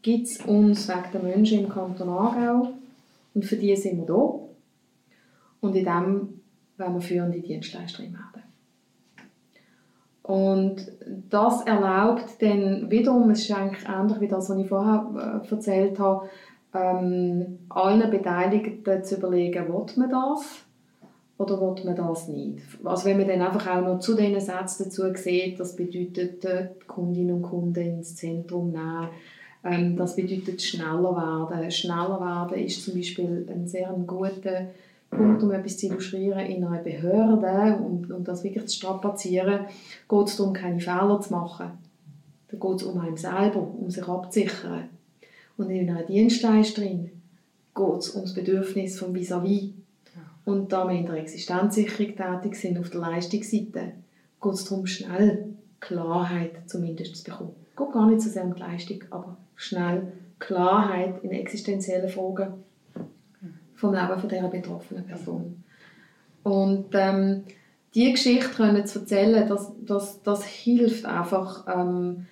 gibt es uns wegen der Menschen im Kanton Aargau und für die sind wir da. Und in dem wollen wir führende Dienstleisterin werden. Und das erlaubt dann wiederum, es ist eigentlich ähnlich wie das, was ich vorher äh, erzählt habe, ähm, allen Beteiligten zu überlegen, will man das oder will man das nicht. Also wenn man dann einfach auch noch zu diesen Sätzen dazu sieht, das bedeutet, die Kundinnen und Kunden ins Zentrum nehmen, ähm, das bedeutet schneller werden. Schneller werden ist zum Beispiel ein sehr guter Punkt, um etwas zu illustrieren, in einer Behörde, um, um das wirklich zu strapazieren, geht es darum, keine Fehler zu machen. Da geht es um einen selber, um sich abzusichern. Und in einer Dienstleisterin geht es um das Bedürfnis vom Vis-à-vis. -vis. Und da wir in der Existenzsicherung tätig sind, auf der Leistungsseite, geht es darum, schnell Klarheit zumindest zu bekommen. Es geht gar nicht so sehr um die Leistung, aber schnell Klarheit in existenziellen Fragen vom Leben von dieser betroffenen Person. Und ähm, diese Geschichte können zu erzählen, das, das, das hilft einfach, ähm,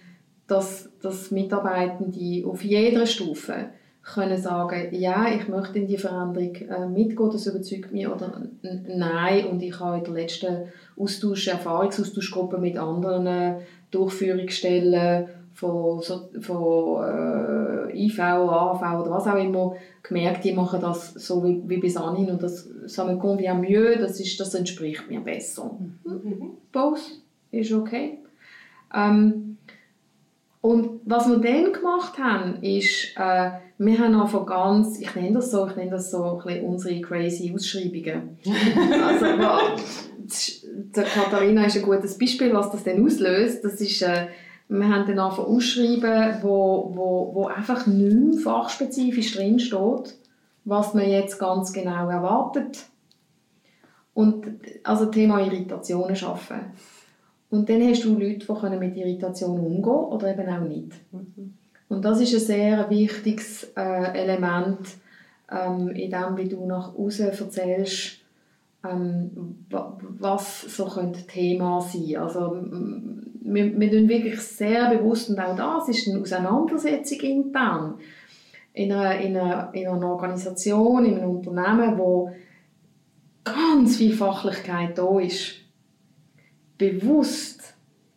dass, dass Mitarbeitende auf jeder Stufe können sagen, ja, ich möchte in die Veränderung äh, mitgehen, das überzeugt mich, oder nein, und ich habe in der letzten Austausch, Erfahrungsaustauschgruppe mit anderen Durchführungsstellen von, so, von äh, IV, AV oder was auch immer gemerkt, die machen das so wie, wie bis anhin und das ça me convient mieux, das, ist, das entspricht mir besser. Mhm. Both ist okay. Ähm, und was wir dann gemacht haben, ist, äh, wir haben einfach ganz, ich nenne das so, ich nenne das so ein unsere crazy Ausschreibungen. also, der Katharina ist ein gutes Beispiel, was das dann auslöst. Das ist, äh, wir haben dann einfach Ausschreiben, wo, wo, wo einfach nicht mehr fachspezifisch drinsteht, was man jetzt ganz genau erwartet. Und also Thema Irritationen schaffen. Und dann hast du Leute, die mit Irritationen umgehen können oder eben auch nicht. Mhm. Und das ist ein sehr wichtiges äh, Element ähm, in dem, wie du nach außen erzählst, ähm, was so könnte Thema sein. Also wir, wir tun wirklich sehr bewusst und auch das ist eine Auseinandersetzung intern in einer, in einer, in einer Organisation, in einem Unternehmen, wo ganz viel Fachlichkeit da ist bewusst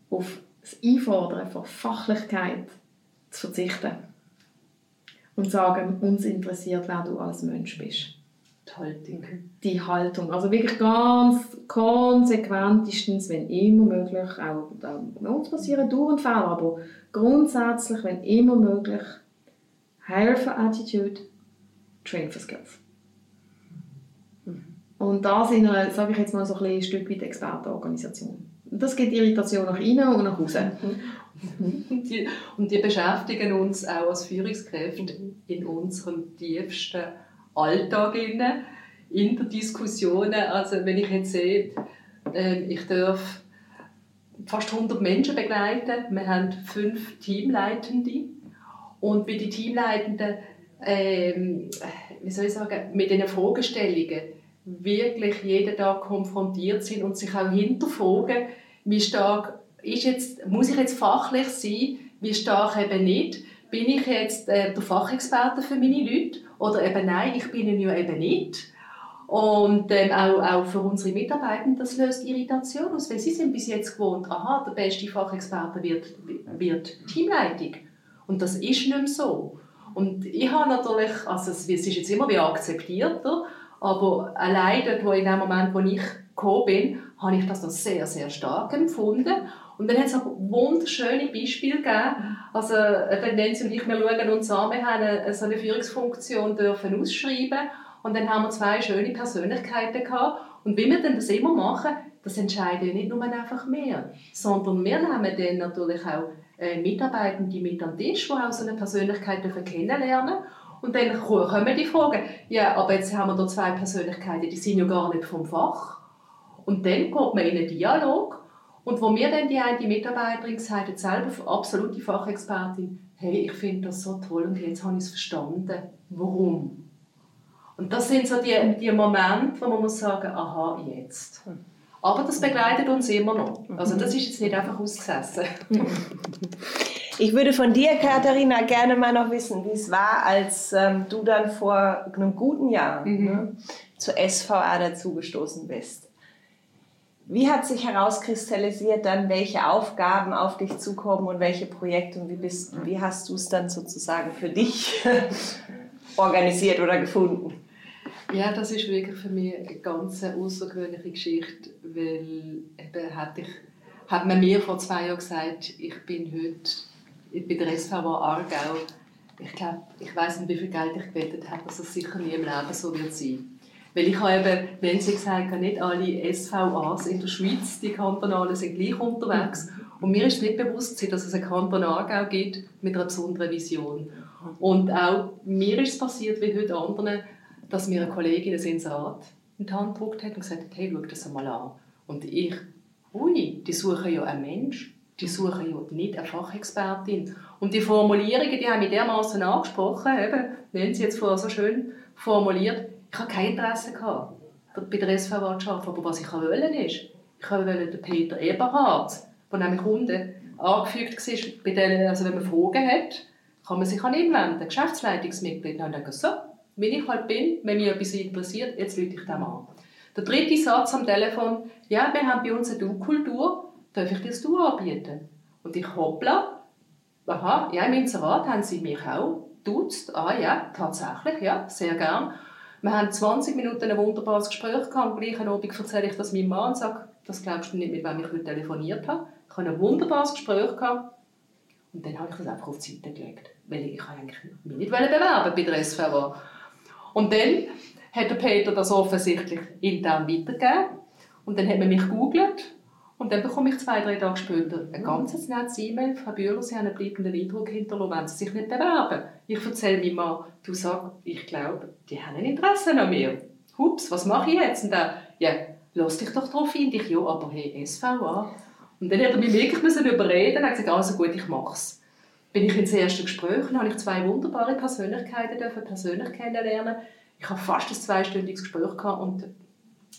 auf das Einfordern von Fachlichkeit zu verzichten. und sagen, uns interessiert, wer du als Mensch bist. Die Haltung. Die Haltung. Also wirklich ganz konsequentestens, wenn immer möglich, auch, bei uns passieren Durch- und Fehler, aber grundsätzlich, wenn immer möglich, hire for attitude, train for skills. Und das in einer, sage ich jetzt mal so ein, ein Stück weit Expertenorganisation. Das gibt Irritation nach innen und nach außen. Und die, und die beschäftigen uns auch als Führungskräfte in unserem tiefsten Alltag in, in der Diskussion. Also wenn ich jetzt sehe, äh, ich darf fast 100 Menschen begleiten, wir haben fünf Teamleitende und bei den Teamleitenden, äh, wie soll ich sagen, mit diesen Fragestellungen wirklich jeden Tag konfrontiert sind und sich auch hinterfragen, wie stark ist jetzt, muss ich jetzt fachlich sein, wie stark eben nicht. Bin ich jetzt äh, der Fachexperte für meine Leute oder eben nein, ich bin ihn ja eben nicht. Und ähm, auch, auch für unsere Mitarbeiter, das löst Irritation aus, weil sie sind bis jetzt gewohnt, aha, der beste Fachexperte wird, wird Teamleitung. Und das ist nicht mehr so. Und ich habe natürlich, also es ist jetzt immer wieder akzeptierter, aber allein dort, wo in dem Moment, wo ich gekommen bin, habe ich das noch sehr, sehr stark empfunden. Und dann hat es auch wunderschöne Beispiele gegeben. Also, wenn Nancy und ich, wir schauen an, wir haben so eine Führungsfunktion dürfen ausschreiben und dann haben wir zwei schöne Persönlichkeiten gehabt. Und wie wir dann das immer machen, das entscheiden nicht nur einfach mehr, sondern wir nehmen dann natürlich auch äh, Mitarbeitende mit am Tisch, die auch so eine Persönlichkeit kennenlernen und dann kommen die Fragen, ja, aber jetzt haben wir da zwei Persönlichkeiten, die sind ja gar nicht vom Fach. Und dann geht man in einen Dialog und wo mir dann die eine Mitarbeiterin gesagt hat, selber absolute Fachexpertin, hey, ich finde das so toll und jetzt habe ich es verstanden. Warum? Und das sind so die, die Momente, wo man muss sagen, aha, jetzt. Aber das begleitet uns immer noch. Also das ist jetzt nicht einfach ausgesessen. Ich würde von dir, Katharina, gerne mal noch wissen, wie es war, als ähm, du dann vor einem guten Jahr mhm. ne, zur SVA dazugestoßen bist. Wie hat sich herauskristallisiert dann, welche Aufgaben auf dich zukommen und welche Projekte und wie, bist, wie hast du es dann sozusagen für dich organisiert oder gefunden? Ja, das ist wirklich für mich eine ganz außergewöhnliche Geschichte, weil eben hat, ich, hat man mir vor zwei Jahren gesagt, ich bin heute bei der SVW Aargau. Ich glaube, ich weiß nicht, wie viel Geld ich gewettet habe, dass es sicher nie im Leben so wird sein. Weil ich habe eben, wenn Sie gesagt nicht alle SVAs in der Schweiz, die kantonalen, sind gleich unterwegs. Und mir ist nicht bewusst, dass es einen Kanton Aargau gibt mit einer besonderen Vision. Und auch mir ist es passiert, wie heute anderen, dass mir eine Kollegin ein Inserat in die Hand gedruckt hat und gesagt hat, hey, schau das einmal an. Und ich, ui, die suchen ja einen Mensch, die suchen ja nicht eine Fachexpertin. Und die Formulierungen, die haben mich dermaßen angesprochen, eben, nennen Sie jetzt vorher so schön formuliert, ich hatte kein Interesse gehabt, bei der SVW zu arbeiten. Aber was ich wollte, ist, ich wollte den Peter Eberhardt, der nämlich unten angefügt war, bei denen, also wenn man Fragen hat, kann man sich an ihn wenden, Geschäftsleitungsmitglied. Und dann so, wenn ich halt bin, wenn mich etwas interessiert, jetzt rufe ich dem an. Der dritte Satz am Telefon, ja, wir haben bei uns eine Du-Kultur, darf ich dir das Du anbieten? Und ich hoppla, aha, ja, im Inserat haben sie mich auch duzt, ah ja, tatsächlich, ja, sehr gern. Wir haben 20 Minuten ein wunderbares Gespräch gehabt. Am gleichen Abend erzähle ich das meinem Mann und sage, das glaubst du nicht, mit wem ich heute telefoniert habe. Ich habe ein wunderbares Gespräch gehabt. Und dann habe ich das einfach auf die Seite gelegt. Weil ich eigentlich mich nicht bewerben bei der SVA. Und dann hat der Peter das offensichtlich intern weitergegeben. Und dann hat man mich gegoogelt und dann bekomme ich zwei, drei Tage später ein ganz nettes E-Mail. Frau Bühler, Sie haben einen bleibenden Eindruck hinterlassen, wenn Sie sich nicht bewerben. Ich erzähle ihm mal, du sagst, ich glaube, die haben ein Interesse an mir. Hups, was mache ich jetzt? Und er, ja, lass dich doch darauf ein. Ich, ja, aber hey, SVA. Und dann hat er mich wirklich überreden und gesagt, also gut, ich mache es. Bin ich ins erste Gespräch und habe ich zwei wunderbare Persönlichkeiten dürfen persönlich kennenlernen. Ich habe fast ein zweistündiges Gespräch gehabt und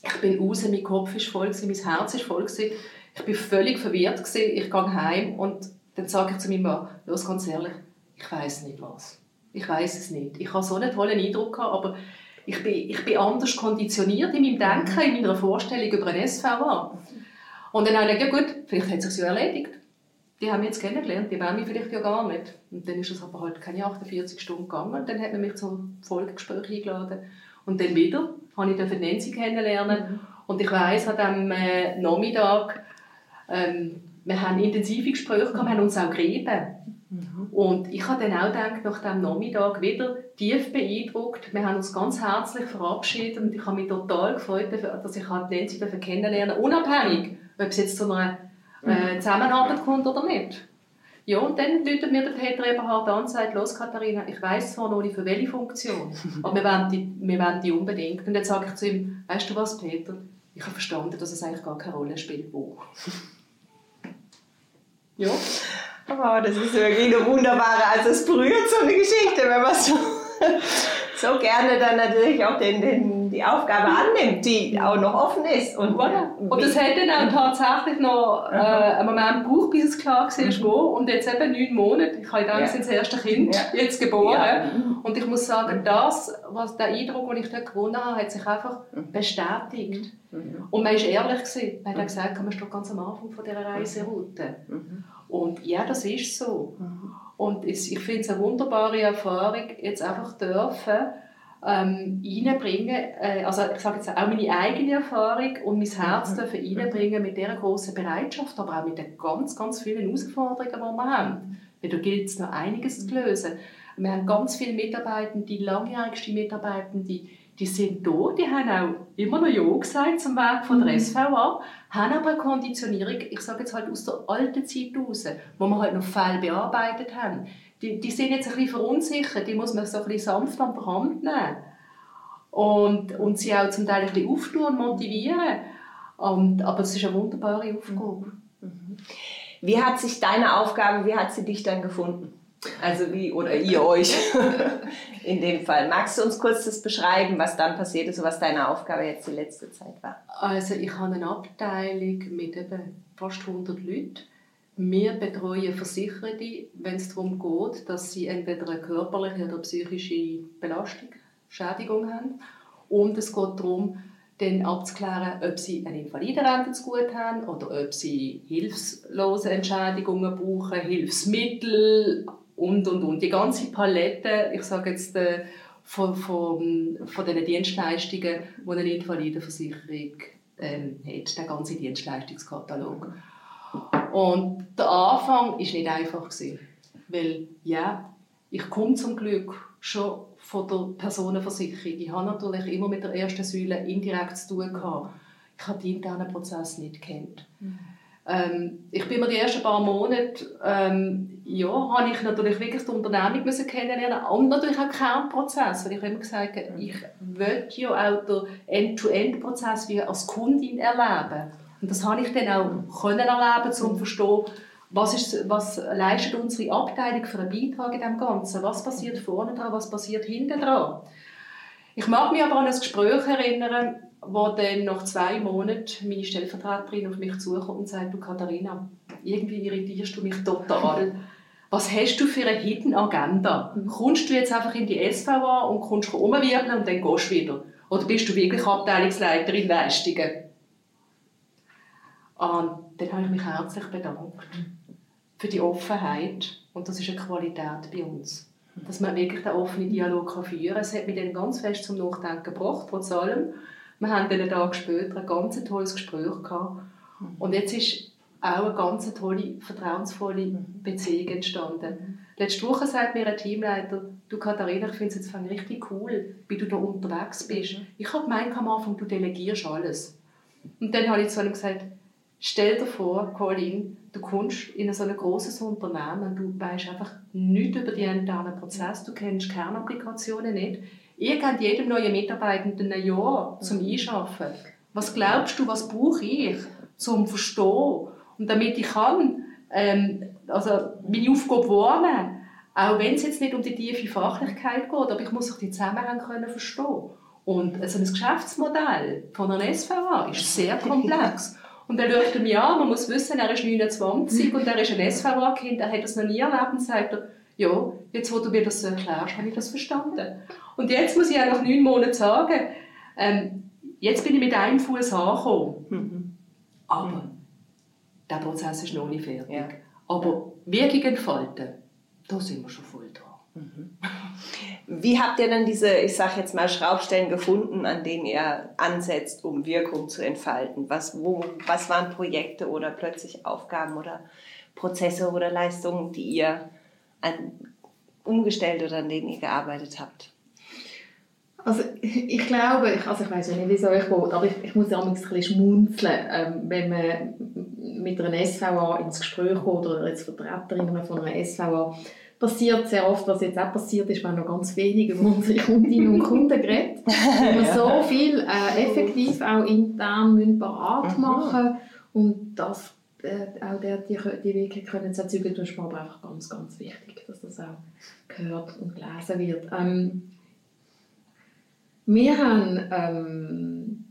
ich bin raus, mein Kopf ist voll, mein Herz ist voll. Ich bin völlig verwirrt. Ich gehe heim und dann sage ich zu meinem Mann, los, ganz ehrlich, ich weiß nicht was. Ich weiß es nicht. Ich habe so einen tollen Eindruck gehabt, aber ich bin, ich bin anders konditioniert in meinem Denken, in meiner Vorstellung über ein SVA. Und dann habe ich gedacht, ja gut, vielleicht hat es sich ja erledigt. Die haben mich jetzt kennengelernt, die wollen mich vielleicht ja gar nicht. Und dann ist es aber halt keine 48 Stunden gegangen und dann hat man mich zum Folgegespräch eingeladen. Und dann wieder habe ich Nancy kennenlernen mhm. und ich weiss, an diesem äh, Nachmittag, ähm, wir haben intensive Gespräche gehabt, wir haben uns auch gerieben. Mhm. Und ich habe dann auch gedacht, nach diesem Nachmittag wieder tief beeindruckt. Wir haben uns ganz herzlich verabschiedet und ich habe mich total gefreut, dass ich Nancy kennenlernen unabhängig, ob es jetzt zu einer äh, Zusammenarbeit kommt oder nicht. Ja, und dann läutet mir der Peter Eberhard an und sagt, los Katharina, ich weiss zwar noch nicht für welche Funktion, aber wir wollen, die, wir wollen die unbedingt. Und dann sage ich zu ihm, weißt du was, Peter, ich habe verstanden, dass es eigentlich gar keine Rolle spielt, wo. ja. Oh, das ist wirklich eine wunderbare, also es berührt so eine Geschichte, wenn man so so gerne dann natürlich auch den, den, die Aufgabe annimmt, die auch noch offen ist. Und, voilà. und das hat dann tatsächlich noch äh, einen Moment gebraucht, bis es klar war, mhm. wo. Und jetzt eben neun Monate, ich habe dann ja. das erste Kind ja. jetzt geboren. Ja. Und ich muss sagen, das, was der Eindruck, den ich dort gewonnen habe, hat sich einfach mhm. bestätigt. Mhm. Und man war ehrlich, gewesen. man hat mhm. gesagt, man ist doch ganz am Anfang von dieser Reiseroute. Mhm. Und ja, das ist so. Mhm. Und ich finde es eine wunderbare Erfahrung, jetzt einfach dürfen, ähm, reinbringen, äh, also ich sage jetzt auch meine eigene Erfahrung und mein Herz mhm. dürfen reinbringen mit dieser großen Bereitschaft, aber auch mit den ganz, ganz vielen Herausforderungen, die wir haben. Weil da gilt es noch einiges zu lösen. Wir haben ganz viele Mitarbeitende, die langjährigste Mitarbeitende, die sind da, die haben auch immer noch Ja gesagt zum Werk von der mhm. SVA, haben aber eine Konditionierung, ich sage jetzt halt aus der alten Zeit raus, wo wir halt noch Fälle bearbeitet haben. Die, die sind jetzt ein bisschen verunsichert, die muss man so ein bisschen sanft an der Hand nehmen. Und, und sie auch zum Teil ein bisschen auftun und motivieren. Und, aber es ist eine wunderbare Aufgabe. Mhm. Wie hat sich deine Aufgabe, wie hat sie dich dann gefunden? Also wie, oder ihr euch in dem Fall. Magst du uns kurz das beschreiben, was dann passiert ist und was deine Aufgabe jetzt die letzte Zeit war? Also ich habe eine Abteilung mit eben fast 100 Leuten. Wir betreuen Versicherte, wenn es darum geht, dass sie entweder eine körperliche oder psychische Belastung, Schädigung haben. Und es geht darum, dann abzuklären, ob sie eine Invalidenrente zu gut haben oder ob sie hilflose Entschädigungen brauchen, Hilfsmittel, und, und, und. Die ganze Palette, ich sage jetzt, äh, von, von, von den Dienstleistungen, die eine Invalidenversicherung ähm, hat, der ganze Dienstleistungskatalog. Und der Anfang war nicht einfach. Gewesen, weil, ja, ich komme zum Glück schon von der Personenversicherung. Ich habe natürlich immer mit der ersten Säule indirekt zu tun gehabt. Ich habe den internen Prozess nicht kennt. Mhm. Ähm, ich bin mir die ersten paar Monate, ähm, ja, habe ich natürlich wirklich die Unternehmung müssen kennenlernen und natürlich auch den Kernprozess, weil ich immer gesagt ich will ja auch den End-to-End-Prozess wie als Kundin erleben. Und das habe ich dann auch können erleben, um zu verstehen, was, ist, was leistet unsere Abteilung für einen Beitrag in dem Ganzen? Was passiert vorne dran, was passiert hinten dran? Ich mag mich aber an ein Gespräch erinnern, wo dann nach zwei Monaten meine Stellvertreterin auf mich zukommt und sagt, du Katharina, irgendwie irritierst du mich total. Was hast du für eine Hidden Agenda? Kommst du jetzt einfach in die SVA und kommst rumwirbeln und dann gehst du wieder? Oder bist du wirklich Abteilungsleiterin Leistungen? Und dann habe ich mich herzlich bedankt für die Offenheit und das ist eine Qualität bei uns. Dass man wirklich den offenen Dialog führen kann. Es hat mich dann ganz fest zum Nachdenken gebracht, trotz allem. Wir haben dann einen Tag später ein ganz tolles Gespräch gehabt. Und jetzt ist auch eine ganz tolle, vertrauensvolle Beziehung entstanden. Letzte Woche sagt mir ein Teamleiter, du Katharina, ich finde es jetzt richtig cool, wie du da unterwegs bist. Ich habe gemeint am Anfang, du delegierst alles. Und dann habe ich zu ihm gesagt, stell dir vor, Colin, du kommst in so ein großes Unternehmen, du weißt einfach nichts über die internen Prozesse, du kennst Kernapplikationen nicht. Ihr gebt jedem neuen Mitarbeitenden ein Jahr zum mhm. Einschaffen. Was glaubst du, was brauche ich zum Verstehen? Und damit ich kann, ähm, also meine Aufgabe wahrnehmen, auch wenn es jetzt nicht um die tiefe Fachlichkeit geht, aber ich muss auch die Zusammenhänge können verstehen. Und also ein Geschäftsmodell von einer SVA ist sehr komplex. Und schaut er mich an, man muss wissen, er ist 29 und er ist ein SVA-Kind, er hat das noch nie erlebt und sagt er, ja, jetzt wo du mir das so erklärst, habe ich das verstanden. Und jetzt muss ich auch nach neun Monaten sagen, ähm, jetzt bin ich mit einem Fuß angekommen. Mhm. Aber der Prozess ist noch nicht fertig. Ja. Aber Wirkung entfalten, da sind wir schon voll dran. Mhm. Wie habt ihr dann diese, ich sage jetzt mal, Schraubstellen gefunden, an denen ihr ansetzt, um Wirkung zu entfalten? Was, wo, was waren Projekte oder plötzlich Aufgaben oder Prozesse oder Leistungen, die ihr an, umgestellt oder an denen ihr gearbeitet habt? Also ich glaube, ich, also ich weiß ja nicht, wie es euch geht, aber ich, ich muss ja auch ein bisschen schmunzeln, ähm, wenn man mit einer SVA ins Gespräch kommt oder als Vertreterin von einer SVA passiert sehr oft, was jetzt auch passiert ist, haben noch ganz wenig über unsere Kundinnen und Kunden geredet, weil wir so viel äh, effektiv auch intern müssen parat mhm. machen und das äh, auch der, die, die Wege können zu erzeugen, das ist mir aber einfach ganz, ganz wichtig, dass das auch gehört und gelesen wird. Ähm, wir haben ähm,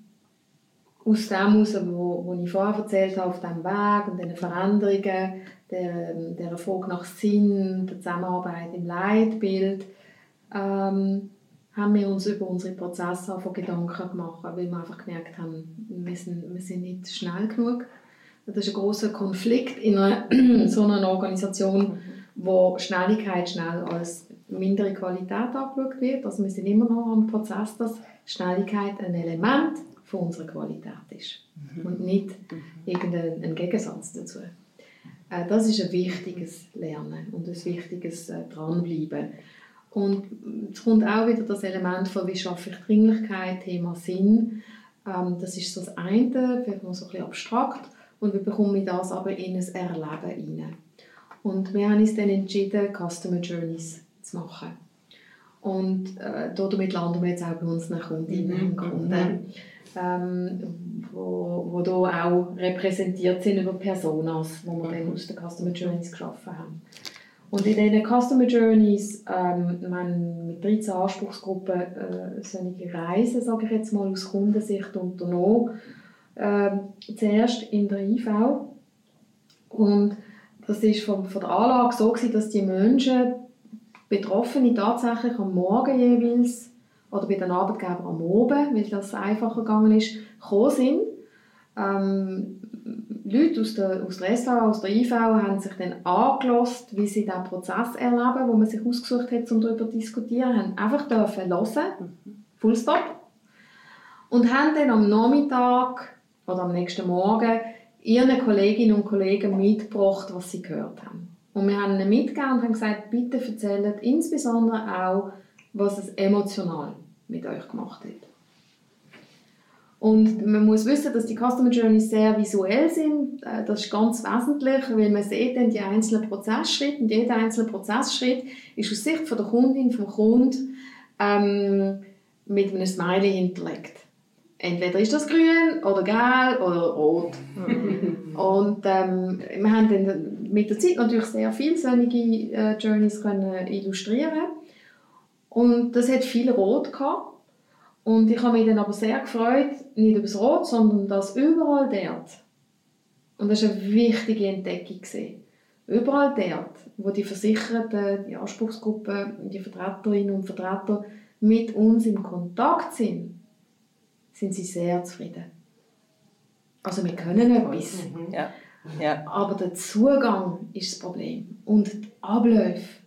aus dem heraus, wo, wo ich vorher erzählt habe, auf diesem Weg und diesen Veränderungen, der, der Erfolg nach Sinn, der Zusammenarbeit im Leitbild, ähm, haben wir uns über unsere Prozesse von Gedanken gemacht, weil wir einfach gemerkt haben, wir sind, wir sind nicht schnell genug. Das ist ein großer Konflikt in einer, so einer Organisation, wo Schnelligkeit schnell als mindere Qualität angeschaut wird. Also wir sind immer noch am Prozess, dass Schnelligkeit ein Element von unserer Qualität ist mhm. und nicht mhm. irgendein Gegensatz dazu. Äh, das ist ein wichtiges Lernen und ein wichtiges äh, Dranbleiben. Und es kommt auch wieder das Element von, wie schaffe ich Dringlichkeit, Thema Sinn. Ähm, das ist so das eine, vielleicht noch so ein bisschen abstrakt. Und wie bekomme ich das aber in ein Erleben hinein? Und wir haben uns dann entschieden, Customer Journeys zu machen. Und äh, damit landen wir jetzt auch bei unseren Kundinnen und mhm. Kunden. Mhm ähm, wo, wo da auch repräsentiert sind über Personas, die wir dann aus den Customer Journeys geschaffen haben. Und in diesen Customer Journeys, ähm, wir mit 13 Anspruchsgruppen äh, solche Reisen, sage ich jetzt mal, aus Kundensicht unternommen. Ähm, zuerst in der IV. Und das war von, von der Anlage so, gewesen, dass die Menschen, Betroffene tatsächlich am Morgen jeweils oder bei den Arbeitgebern am Oben, weil das einfacher gegangen ist, gekommen sind. Ähm, Leute aus der, aus der SV, aus der IV haben sich dann angelost, wie sie diesen Prozess erleben, wo man sich ausgesucht hat, um darüber zu diskutieren, haben einfach dürfen hören, full stop, und haben dann am Nachmittag oder am nächsten Morgen ihren Kolleginnen und Kollegen mitgebracht, was sie gehört haben. Und wir haben ihnen mitgegeben und haben gesagt, bitte erzählt insbesondere auch, was es emotional mit euch gemacht hat. Und man muss wissen, dass die Customer Journeys sehr visuell sind. Äh, das ist ganz wesentlich, weil man sieht dann die einzelnen Prozessschritte und jeder einzelne Prozessschritt ist aus Sicht von der Kundin, vom Kunden ähm, mit einem Smiley hinterlegt. Entweder ist das grün oder gelb oder rot. und ähm, wir haben dann mit der Zeit natürlich sehr viele solche äh, Journeys können illustrieren und das hat viel Rot gehabt. Und ich habe mich dann aber sehr gefreut, nicht über das Rot, sondern das überall dort. Und das war eine wichtige Entdeckung. Überall dort, wo die Versicherten, die Anspruchsgruppen, die Vertreterinnen und Vertreter mit uns in Kontakt sind, sind sie sehr zufrieden. Also wir können etwas. Mhm. Ja. Ja. Aber der Zugang ist das Problem. Und die Abläufe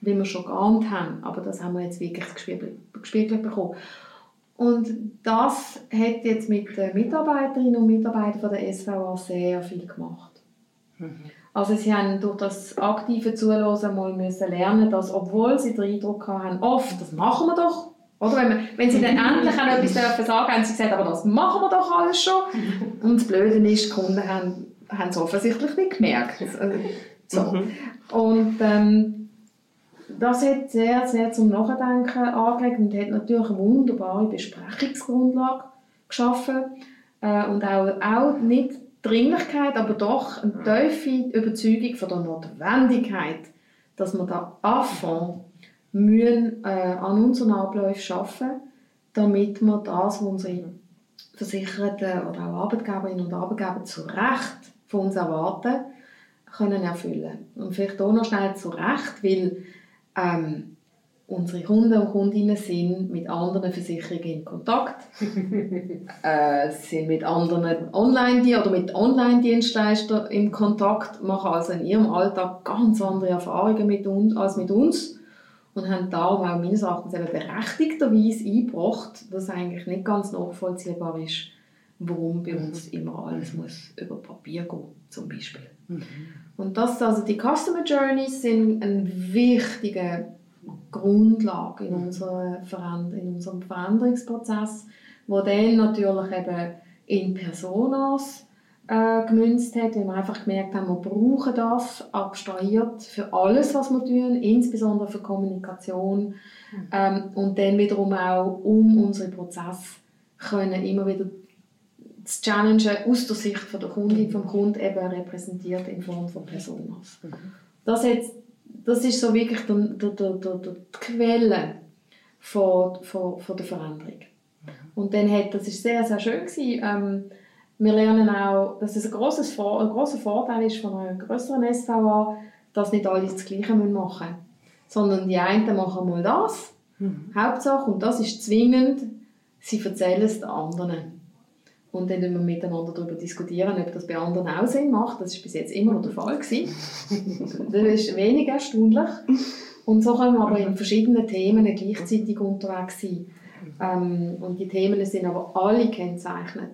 wie wir schon geahnt haben. Aber das haben wir jetzt wirklich gespiegelt, bekommen. Und das hat jetzt mit den Mitarbeiterinnen und Mitarbeitern von der SVA sehr viel gemacht. Mhm. Also sie haben durch das aktive Zuhören mal müssen lernen, dass obwohl sie den Eindruck haben, oft, das machen wir doch, oder wenn, wir, wenn sie dann endlich auch etwas dürfen sagen, haben sie gesagt, aber das machen wir doch alles schon. Und das Blöde ist, die Kunden haben, haben es offensichtlich nicht gemerkt. So. Mhm. Und ähm, das hat sehr, sehr zum Nachdenken angeregt und hat natürlich eine wunderbare Besprechungsgrundlage geschaffen äh, und auch, auch nicht Dringlichkeit, aber doch eine tiefe Überzeugung von der Notwendigkeit, dass wir da Anfang müssen, äh, an unseren Abläufen arbeiten, damit wir das, was unsere Versicherten oder auch Arbeitgeberinnen und Arbeitgeber zu Recht von uns erwarten, können erfüllen. Und vielleicht auch noch schnell zu Recht, weil ähm, unsere Kunden und Kundinnen sind mit anderen Versicherungen in Kontakt, äh, sind mit anderen Online- oder mit Online-Dienstleistern in Kontakt, machen also in ihrem Alltag ganz andere Erfahrungen mit uns als mit uns und haben darum auch meines Erachtens eben berechtigterweise eingebracht, dass eigentlich nicht ganz nachvollziehbar ist, warum bei uns immer alles muss über Papier gehen zum Beispiel. Mhm. Und das, also die Customer Journeys sind ein wichtiger Grundlage in, unserer in unserem Veränderungsprozess, wo dann natürlich eben in Personas äh, gemünzt hat, weil wir einfach gemerkt haben, wir brauchen das abstrahiert für alles, was wir tun, insbesondere für Kommunikation mhm. ähm, und dann wiederum auch um unsere Prozesse können immer wieder zu challengen aus der Sicht von der Kundin, vom Kunden eben repräsentiert in Form von Personas. Mhm. Das hat das ist so wirklich der, der, der, der, die Quelle von, von, von der Veränderung. Mhm. Und dann hat, das ist sehr, sehr schön gewesen, ähm, wir lernen auch, dass es ein, grosses, ein grosser Vorteil ist von einer größeren SVA, dass nicht alle das Gleiche machen müssen. Sondern die einen machen mal das, mhm. Hauptsache, und das ist zwingend, sie erzählen es den anderen. Und dann wir miteinander darüber diskutieren, ob das bei anderen auch Sinn macht. Das war bis jetzt immer noch der Fall. das ist wenig erstaunlich. Und so können wir aber in verschiedenen Themen gleichzeitig unterwegs sein. Ähm, und die Themen sind aber alle gekennzeichnet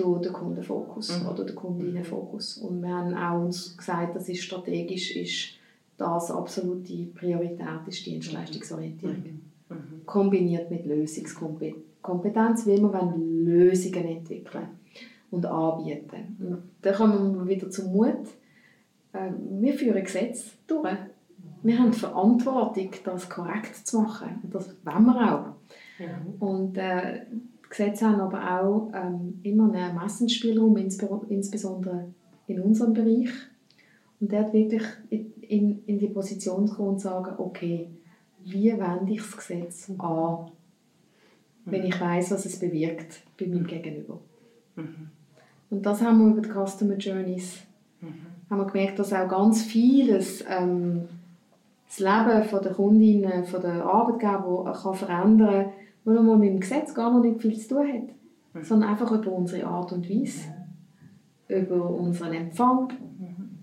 durch den Kundenfokus mhm. oder den Kundinnenfokus. Und wir haben auch uns gesagt, dass ist strategisch ist das absolute Priorität ist Dienstleistungsorientierung. Mhm. mhm. Kombiniert mit Lösungskompetenz Kompetenz, wie wir Lösungen entwickeln und anbieten. Und dann kommen wir wieder zum Mut. Ähm, wir führen Gesetze durch. Wir haben die Verantwortung, das korrekt zu machen. Das wollen wir auch. Mhm. Und äh, Gesetze haben aber auch ähm, immer einen Ermessensspielraum, insbesondere in unserem Bereich. Und der hat wirklich in, in die Position zu kommen und sagen, okay, wie wende ich das Gesetz an? wenn ich weiß, was es bewirkt bei meinem Gegenüber. Mhm. Und das haben wir über die Customer Journeys mhm. haben wir gemerkt, dass auch ganz vieles ähm, das Leben von der Kundinnen, von der Arbeitgeber kann verändern kann, weil man mit dem Gesetz gar noch nicht viel zu tun hat, mhm. sondern einfach über unsere Art und Weise, über unseren Empfang, mhm.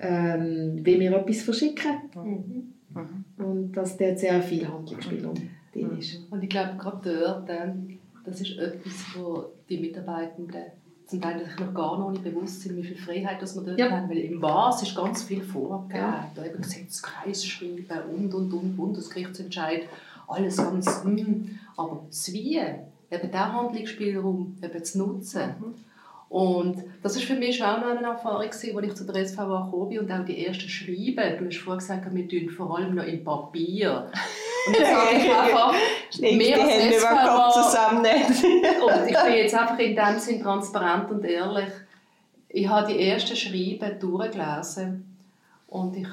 ähm, wie wir etwas verschicken. Mhm. Mhm. Und dass dort sehr viel Handlungsspielraum drin ist. Und ich glaube, gerade dort, ähm, das ist etwas, wo die Mitarbeitenden zum Teil sich noch gar noch nicht bewusst sind, wie viel Freiheit das wir dort ja. haben. Weil im Was ist ganz viel vorgegeben. Ja. Da eben Gesetzkreis schreiben und, und, und, Bundesgerichtsentscheid, alles ganz, mm. aber das Wie, eben der Handlungsspielraum eben zu nutzen. Mhm. Und das ist für mich auch noch eine Erfahrung, als ich zu der SVA gekommen bin und auch die ersten Schreiben. Du hast vorhin gesagt, wir tun vor allem noch in Papier. Und jetzt sage ich einfach, mehr als zusammennehmen. und ich bin jetzt einfach in dem Sinn transparent und ehrlich. Ich habe die ersten Schreiben durchgelesen und ich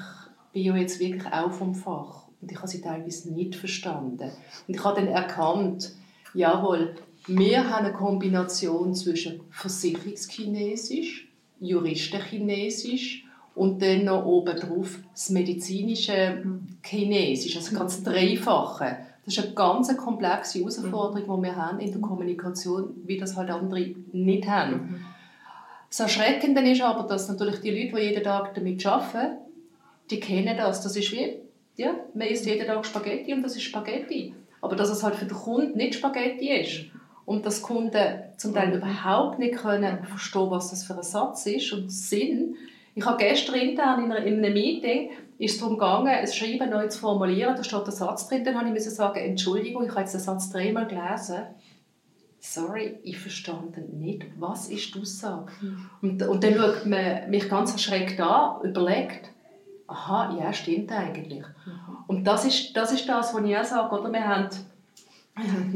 bin ja jetzt wirklich auch vom Fach. Und ich habe sie teilweise nicht verstanden. Und ich habe dann erkannt, jawohl, wir haben eine Kombination zwischen Versicherungschinesisch, Juristenchinesisch und dann noch obendrauf das medizinische Chinesisch, also ganz Dreifache. Das ist eine ganz komplexe Herausforderung, die wir haben in der Kommunikation, wie das halt andere nicht haben. Das Erschreckende ist aber, dass natürlich die Leute, die jeden Tag damit arbeiten, die kennen das. Das ist wie, ja, man isst jeden Tag Spaghetti und das ist Spaghetti. Aber dass es halt für den Kunden nicht Spaghetti ist und dass Kunden zum Teil überhaupt nicht können verstehen, was das für ein Satz ist und Sinn, ich habe gestern intern in einem Meeting ist es darum gegangen, ein Schreiben neu zu formulieren. Da steht der Satz drin. Dann musste ich sagen, Entschuldigung, ich habe jetzt den Satz dreimal gelesen. Sorry, ich verstand nicht. Was ist die Aussage? Mhm. Und, und dann schaut man mich ganz erschreckt an, überlegt, aha, ja, stimmt eigentlich. Mhm. Und das ist, das ist das, was ich auch sage. Oder? Wir haben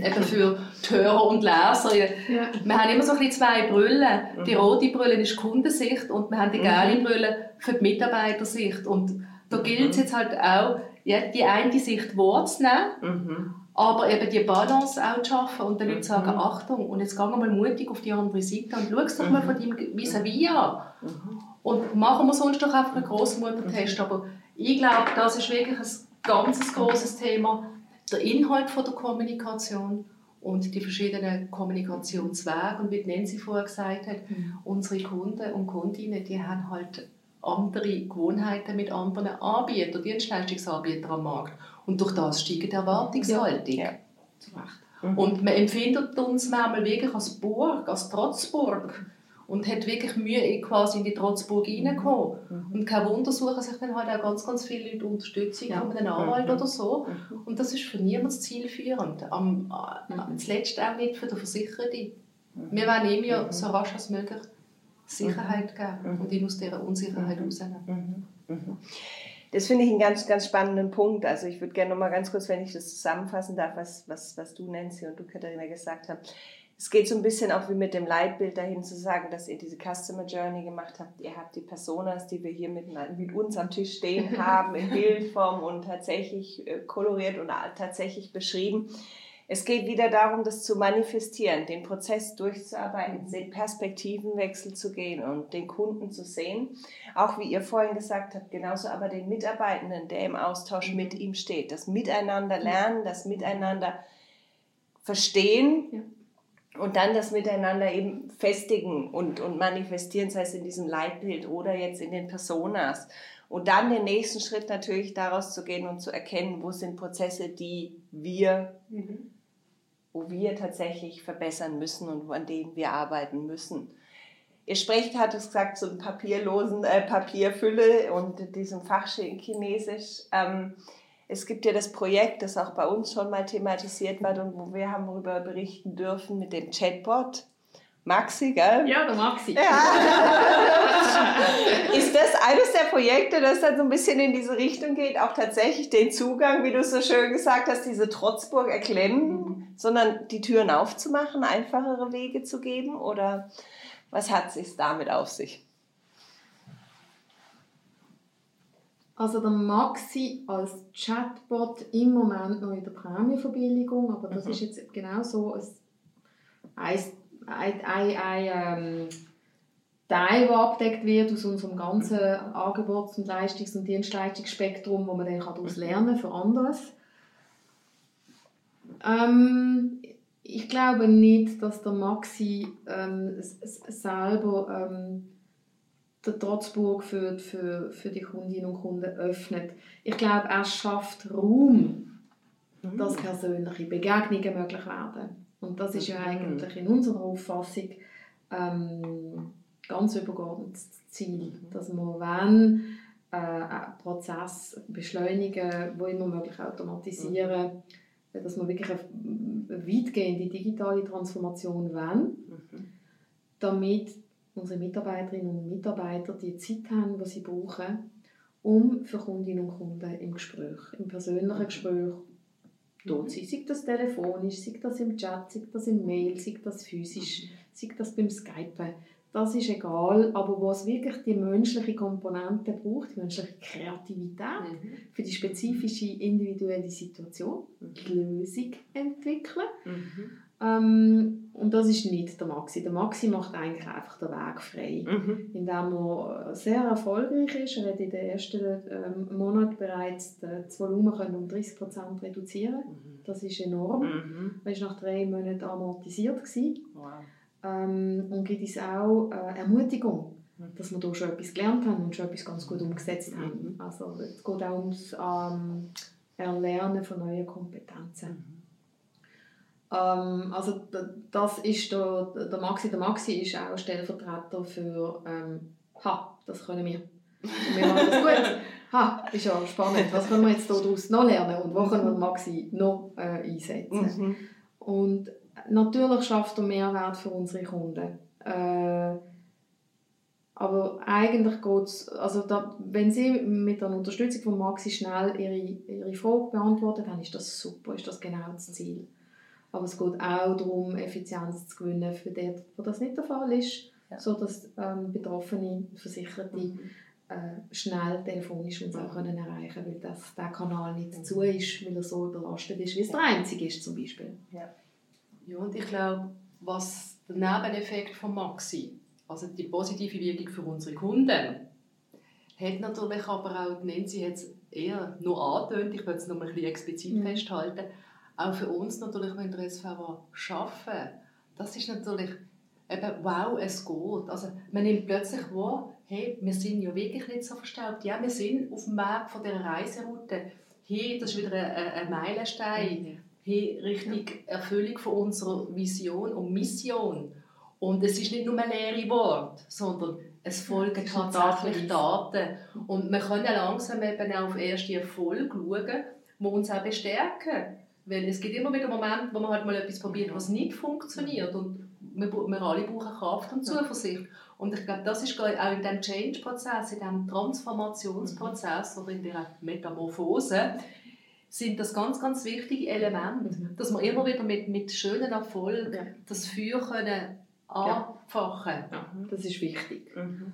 eben für die Hörer und Leser. Ja. Wir haben immer so ein zwei Brillen. Die mhm. rote Brille ist die Kundensicht und wir haben die gelbe mhm. Brille für die Mitarbeitersicht. Und da gilt es mhm. jetzt halt auch, ja, die eine Sicht wahrzunehmen, mhm. aber eben die Balance auch zu schaffen und den Leuten zu sagen, Achtung, und jetzt gehen wir mal mutig auf die andere Seite und schau es doch mal von deinem vis-à-vis an. Und machen wir sonst doch einfach einen Grossmuttertest. Aber ich glaube, das ist wirklich ein ganz grosses Thema, der Inhalt von der Kommunikation und die verschiedenen Kommunikationswege. Und wie Nancy vorher gesagt hat, mhm. unsere Kunden und Kundinnen, die haben halt andere Gewohnheiten mit anderen Anbietern, Dienstleistungsanbietern am Markt. Und durch das steigt die Erwartungshaltung. Ja. Ja. Mhm. Und man empfindet uns manchmal wirklich als Burg, als Trotzburg und hat wirklich Mühe, quasi in die Trotzburg reinzukommen. Mhm. Und kein Wunder suchen sich dann halt auch ganz, ganz viele Leute Unterstützung ja. von einem Anwalt mhm. oder so. Mhm. Und das ist für niemanden zielführend. Am, mhm. zuletzt auch nicht für den Versicherten. Mhm. Wir wollen ihm ja so rasch als möglich Sicherheit geben und ihn aus dieser Unsicherheit rausnehmen. Das finde ich einen ganz, ganz spannenden Punkt. Also ich würde gerne noch mal ganz kurz, wenn ich das zusammenfassen darf, was, was, was du, Nancy, und du, Katharina, gesagt habt es geht so ein bisschen auch wie mit dem Leitbild dahin zu sagen, dass ihr diese Customer Journey gemacht habt. Ihr habt die Personas, die wir hier mit, mit uns am Tisch stehen haben, in Bildform und tatsächlich äh, koloriert und tatsächlich beschrieben. Es geht wieder darum, das zu manifestieren, den Prozess durchzuarbeiten, den Perspektivenwechsel zu gehen und den Kunden zu sehen. Auch wie ihr vorhin gesagt habt, genauso aber den Mitarbeitenden, der im Austausch mit ihm steht. Das Miteinander lernen, das Miteinander verstehen. Und dann das Miteinander eben festigen und, und manifestieren, sei es in diesem Leitbild oder jetzt in den Personas. Und dann den nächsten Schritt natürlich daraus zu gehen und zu erkennen, wo sind Prozesse, die wir, mhm. wo wir tatsächlich verbessern müssen und an denen wir arbeiten müssen. Ihr sprecht, hat es gesagt, ein papierlosen äh, Papierfülle und diesem Fachchinesisch. Ähm, es gibt ja das Projekt, das auch bei uns schon mal thematisiert wird und wo wir haben darüber berichten dürfen mit dem Chatbot. Maxi, gell? Ja, der Maxi. Ja. ist das eines der Projekte, das dann so ein bisschen in diese Richtung geht, auch tatsächlich den Zugang, wie du so schön gesagt hast, diese Trotzburg erklemmen, mhm. sondern die Türen aufzumachen, einfachere Wege zu geben? Oder was hat es damit auf sich? Also der Maxi als Chatbot im Moment noch in der Prämienverbilligung, aber das mhm. ist jetzt genau so ein, ein, ein, ein ähm, Teil, der abdeckt wird aus unserem ganzen Angebots- und Leistungs- und Dienstleistungsspektrum, wo man dann daraus mhm. lernen kann für anderes. Ähm, ich glaube nicht, dass der Maxi ähm, selber ähm, der Trotzburg für, für, für die Kundinnen und Kunden öffnet. Ich glaube, er schafft Raum, mhm. dass persönliche Begegnungen möglich werden. Und das ist ja mhm. eigentlich in unserer Auffassung ähm, ganz übergeordnetes Ziel, mhm. dass wir, wenn äh, einen Prozess beschleunigen, wo immer möglich automatisieren, mhm. dass wir wirklich eine weitgehende digitale Transformation wollen, mhm. damit unsere Mitarbeiterinnen und Mitarbeiter die Zeit haben, die sie brauchen, um für Kundinnen und Kunden im Gespräch, im persönlichen Gespräch dort zu sein. Sei das telefonisch, sei das im Chat, sei das im Mail, sei das physisch, sei das beim Skypen. Das ist egal, aber wo es wirklich die menschliche Komponente braucht, die menschliche Kreativität mhm. für die spezifische individuelle Situation, die Lösung entwickeln. Mhm. Ähm, und das ist nicht der Maxi. Der Maxi macht eigentlich einfach den Weg frei, mhm. indem er sehr erfolgreich ist. Er hat in den ersten ähm, Monaten bereits das Volumen um 30% reduzieren mhm. Das ist enorm. Mhm. Er war nach drei Monaten amortisiert. Wow. Ähm, und gibt uns auch äh, Ermutigung, mhm. dass wir hier schon etwas gelernt haben und schon etwas ganz gut umgesetzt haben. Mhm. Also es geht auch ums ähm, Erlernen von neuen Kompetenzen. Mhm. Ähm, also das ist der, der Maxi. Der Maxi ist auch Stellvertreter für ähm, «Ha, das können wir». Und wir machen das gut. «Ha, ist ja spannend. Was können wir jetzt daraus noch lernen und wo können wir Maxi noch äh, einsetzen?» mhm. Und natürlich schafft er Mehrwert für unsere Kunden. Äh, aber eigentlich geht es, also da, wenn Sie mit der Unterstützung von Maxi schnell Ihre, Ihre Frage beantworten, dann ist das super, ist das genau das Ziel. Aber es geht auch darum, Effizienz zu gewinnen für den, wo das nicht der Fall ist, ja. sodass ähm, betroffene Versicherte mhm. äh, schnell telefonisch uns auch können erreichen können, weil das, der Kanal nicht mhm. zu ist, weil er so überlastet ist, wie es der einzige ist zum Beispiel. Ja, ja und ich glaube, was der Nebeneffekt von Maxi, also die positive Wirkung für unsere Kunden, hat natürlich aber auch, Nancy hat es eher nur angetönt, ich würde es noch ein bisschen explizit mhm. festhalten, auch für uns natürlich, wenn der SVA arbeiten, das ist natürlich eben, wow, es geht. Also man nimmt plötzlich wahr, hey, wir sind ja wirklich nicht so verstaubt. Ja, wir sind auf dem Weg von dieser Reiseroute. Hey, das ist wieder ein, ein Meilenstein. Mhm. Hey, richtig Erfüllung von unserer Vision und Mission. Und es ist nicht nur ein leere Wort, sondern es folgen tatsächlich Daten. Und wir können langsam eben auf erste Erfolge schauen, die uns auch bestärken. Weil es gibt immer wieder Momente, wo man halt mal etwas probiert, was nicht funktioniert. Und wir, wir alle brauchen Kraft und Zuversicht. Und ich glaube, das ist auch in diesem Change-Prozess, in diesem Transformationsprozess oder in der Metamorphose, sind das ganz, ganz wichtige Elemente, dass wir immer wieder mit, mit schönen Erfolgen das Feuer können anfachen. Ja, das ist wichtig. Mhm.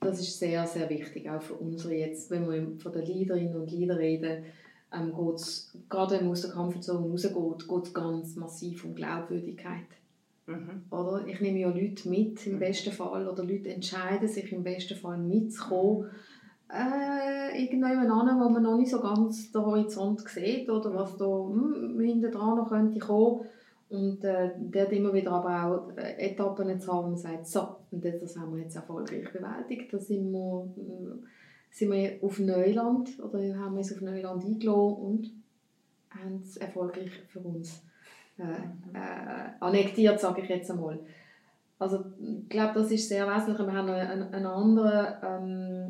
Das ist sehr, sehr wichtig, auch für unsere jetzt, wenn wir von den Leaderinnen und Leadern reden, ähm, geht's, gerade wenn man aus der Komfortzone rausgeht, geht es ganz massiv um Glaubwürdigkeit. Mhm. Oder? Ich nehme ja Leute mit im mhm. besten Fall oder Leute entscheiden sich im besten Fall mitzukommen. Äh, irgendjemand an, wo man noch nicht so ganz den Horizont sieht oder was da hm, hinten dran noch könnte kommen. Und äh, dort immer wieder aber auch äh, Etappen zu haben und sagt, so, und das haben wir jetzt erfolgreich bewältigt. Da sind wir, äh, sind wir auf Neuland oder haben uns auf Neuland eingeladen und haben es erfolgreich für uns äh, äh, annektiert, sage ich jetzt einmal. Also ich glaube, das ist sehr wesentlich. Wir haben einen, einen anderen ähm,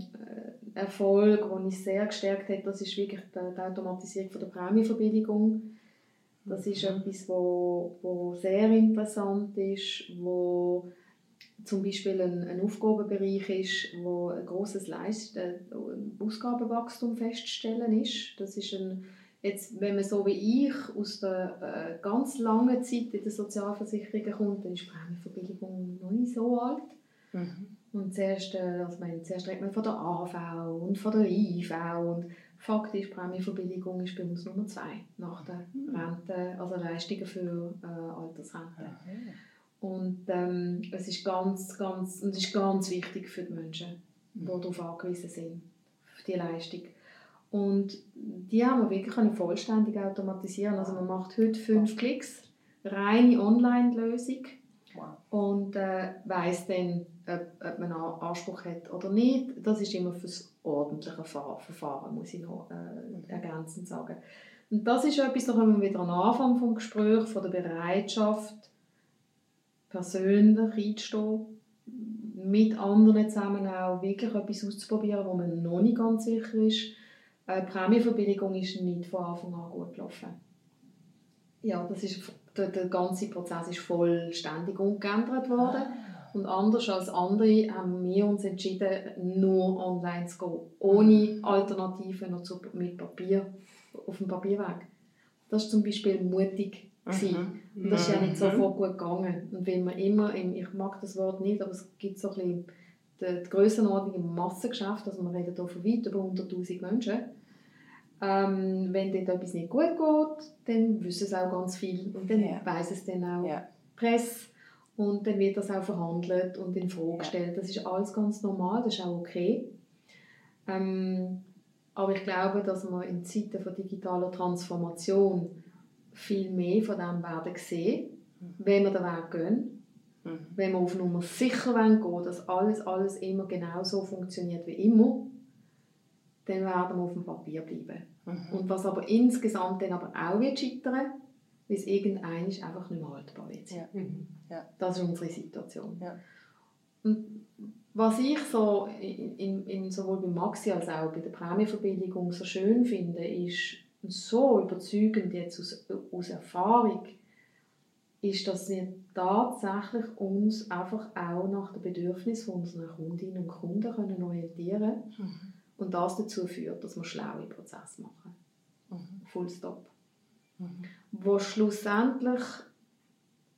Erfolg, der uns sehr gestärkt hat, das ist wirklich die, die Automatisierung von der Prämienverbilligung. Das ist mhm. etwas, wo, wo sehr interessant ist, wo zum Beispiel ein, ein Aufgabenbereich ist, wo ein grosses Leist äh, Ausgabenwachstum festzustellen ist. Das ist ein Jetzt, wenn man so wie ich aus der äh, ganz langen Zeit in der Sozialversicherung kommt, dann ist die Prämienverbilligung noch nicht so alt. Mhm. Und zuerst, äh, also meine, zuerst redet man von der AV und von der IV und faktisch Prämienverbilligung ist bei uns Nummer zwei nach der mhm. Rente, also Leistungen für äh, Altersrente. Mhm. Und ähm, es ist ganz, ganz, und es ist ganz wichtig für die Menschen, die mhm. darauf angewiesen sind, auf die Leistung. Und die haben wir wirklich vollständig automatisieren. Also man macht heute fünf Klicks, reine Online-Lösung und äh, weiß dann, ob, ob, man einen Anspruch hat oder nicht. Das ist immer fürs ordentliche Verfahren, muss ich noch äh, ergänzend sagen. Und das ist etwas, da kommen wir wieder den Anfang des Gesprächs, von der Bereitschaft, persönlich einzustehen, mit anderen zusammen auch wirklich etwas auszuprobieren, wo man noch nicht ganz sicher ist äh, die Prämienverbilligung ist nicht von Anfang an gut gelaufen. Ja, das ist, der, der ganze Prozess ist vollständig umgeändert worden. Ah. Und anders als andere haben wir uns entschieden, nur online zu gehen, ohne Alternativen noch zu, mit Papier, auf dem Papierweg. Das war zum Beispiel mutig. Mhm. Und das ist ja nicht mhm. sofort gut gegangen. Und wenn man immer, im, ich mag das Wort nicht, aber es gibt so ein bisschen die, die Grössenordnung im Massengeschäft, also wir reden hier von weit über 100'000 Menschen, ähm, wenn dort etwas nicht gut geht, dann wissen es auch ganz viel und dann ja. weiss es dann auch ja. Presse und dann wird das auch verhandelt und in Frage gestellt. Das ist alles ganz normal, das ist auch okay. Ähm, aber ich glaube, dass wir in Zeiten von digitaler Transformation viel mehr von dem werden sehen, mhm. wenn wir den Weg gehen. Mhm. Wenn wir auf Nummer sicher gehen wollen, dass alles, alles immer genau so funktioniert wie immer, dann werden wir auf dem Papier bleiben. Mhm. Und was aber insgesamt dann aber auch wird scheitern, weil es irgendein einfach nicht mehr haltbar wird. Ja. Mhm. Ja. Das ist unsere Situation. Ja. Und was ich so in, in, in, sowohl bei Maxi als auch bei der Prämienverbilligung so schön finde, ist so überzeugend jetzt aus, aus Erfahrung, ist, dass wir tatsächlich uns einfach auch nach den Bedürfnissen unserer Kundinnen und Kunden können orientieren können. Mhm. Und das dazu führt, dass wir schlaue Prozesse machen. Mhm. Full stop. Mhm. Wo schlussendlich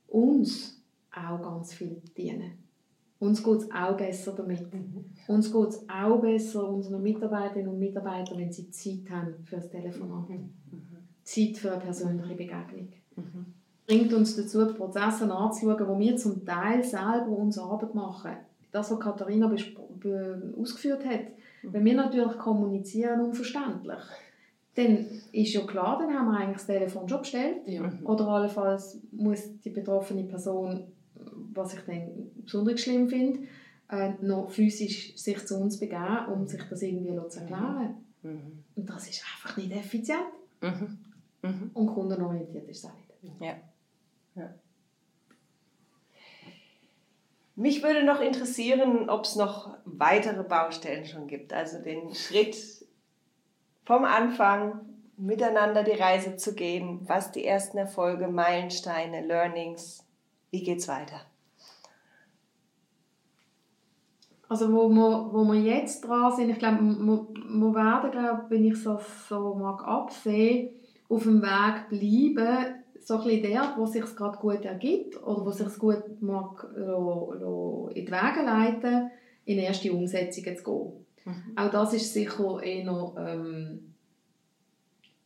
uns auch ganz viel dienen. Uns geht es auch besser damit. Mhm. Uns geht es auch besser, unseren Mitarbeiterinnen und Mitarbeitern, wenn sie Zeit haben für das Telefonat. Mhm. Zeit für eine persönliche Begegnung. Mhm. Bringt uns dazu, Prozesse anzuschauen, wo wir zum Teil selber unsere Arbeit machen. Das, was Katharina ausgeführt hat, Wenn wir natürlich kommunizieren unverständlich, dann ist ja klar, dann haben wir eigentlich das Telefon schon bestellt. Ja. Oder allenfalls muss die betroffene Person, was ich dann besonders schlimm finde, äh, noch physisch sich zu uns begeben, um sich das irgendwie zu erklären. Mhm. Und das ist einfach nicht effizient. Mhm. Mhm. Und kundenorientiert ist es auch nicht. Ja. ja. Mich würde noch interessieren, ob es noch weitere Baustellen schon gibt. Also den Schritt vom Anfang miteinander die Reise zu gehen. Was die ersten Erfolge, Meilensteine, Learnings. Wie geht's weiter? Also wo wir, wo wir jetzt dran sind, ich glaube, wir, wir werden, glaube, wenn ich so, so mag absehen, auf dem Weg bleiben, so ein bisschen dort, wo es sich gerade gut ergibt oder wo es sich gut mag lo, lo in die Wege leiten, in erste Umsetzungen zu gehen. Mhm. Auch das ist sicher eher ähm,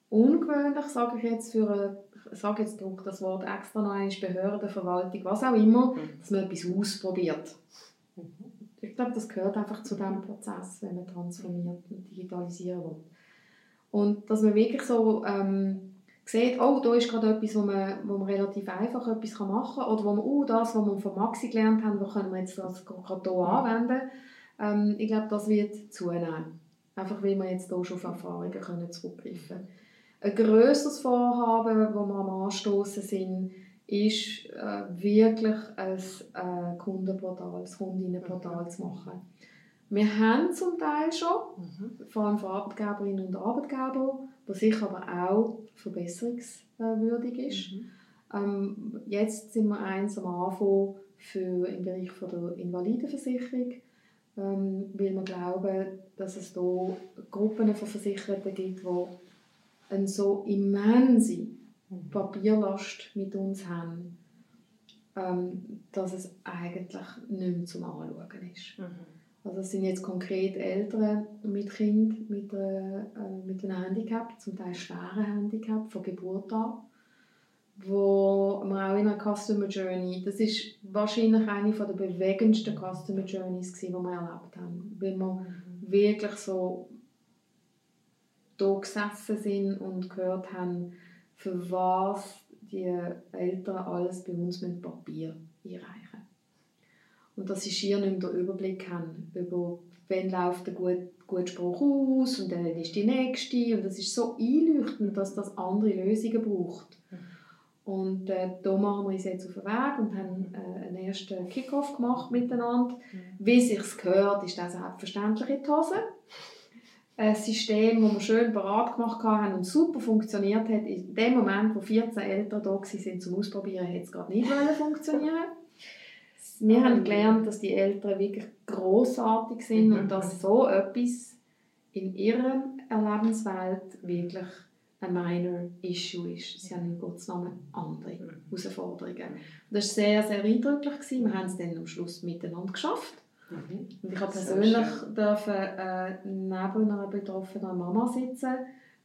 ungewöhnlich, sage ich jetzt, für eine, sage jetzt das Wort extra noch einmal, Behörde, Verwaltung, was auch immer, Mhm. dass man etwas ausprobiert. Ich glaube, das gehört einfach zu diesem Prozess, wenn man transformiert und digitalisieren will. Und dass man wirklich so ähm, sieht, oh, da ist gerade etwas, wo man, wo man relativ einfach etwas machen kann oder wo man, oh, das, was wir von Maxi gelernt haben, wo können wir jetzt das gerade hier anwenden. Ähm, ich glaube, das wird zunehmen. Einfach weil wir jetzt hier schon auf Erfahrungen können zurückgreifen können. Ein grösseres Vorhaben, das wir am Anstoßen sind, ist äh, wirklich ein äh, Kundenportal, ein Kundinnenportal zu machen. Wir haben zum Teil schon, Mhm. vor allem für Arbeitgeberinnen und Arbeitgeber, was sicher aber auch verbesserungswürdig ist. Mhm. Ähm, jetzt sind wir eins am Anfang für, im Bereich von der Invalidenversicherung, ähm, weil wir glauben, dass es da Gruppen von Versicherten gibt, die eine so immense Papierlast mit uns haben, ähm, dass es eigentlich nicht mehr zum Anschauen ist. Mhm. Also es sind jetzt konkret Eltern mit Kind mit, äh, mit einem Handicap, zum Teil schweren Handicap von Geburt an, wo man auch in einer Customer Journey, das ist wahrscheinlich eine der bewegendsten Customer Journeys gewesen, die wir erlebt haben, weil wir wirklich so da gesessen sind und gehört haben, für was die Eltern alles bei uns mit Papier einreichen und dass sie schier nicht mehr den Überblick haben über wann läuft der gut, gut Spruch aus und dann ist die nächste und das ist so einleuchtend, dass das andere Lösungen braucht. Und äh, da machen wir uns jetzt auf den Weg und haben äh, einen ersten Kickoff gemacht miteinander. Wie es sich gehört, ist das selbstverständlich in die Hose. Ein System, das wir schön parat gemacht haben und super funktioniert hat. In dem Moment, wo 14 Eltern da waren zum Ausprobieren, hat es gerade nicht funktionieren. Wir haben gelernt, dass die Eltern wirklich großartig sind und dass so etwas in ihrer Lebenswelt wirklich ein minor issue ist. Sie haben in Gottes Namen andere Herausforderungen. Und das war sehr, sehr eindrücklich. Wir haben es dann am Schluss miteinander geschafft. Mhm. Und ich habe persönlich dürfen, äh, neben einer betroffenen Mama sitzen,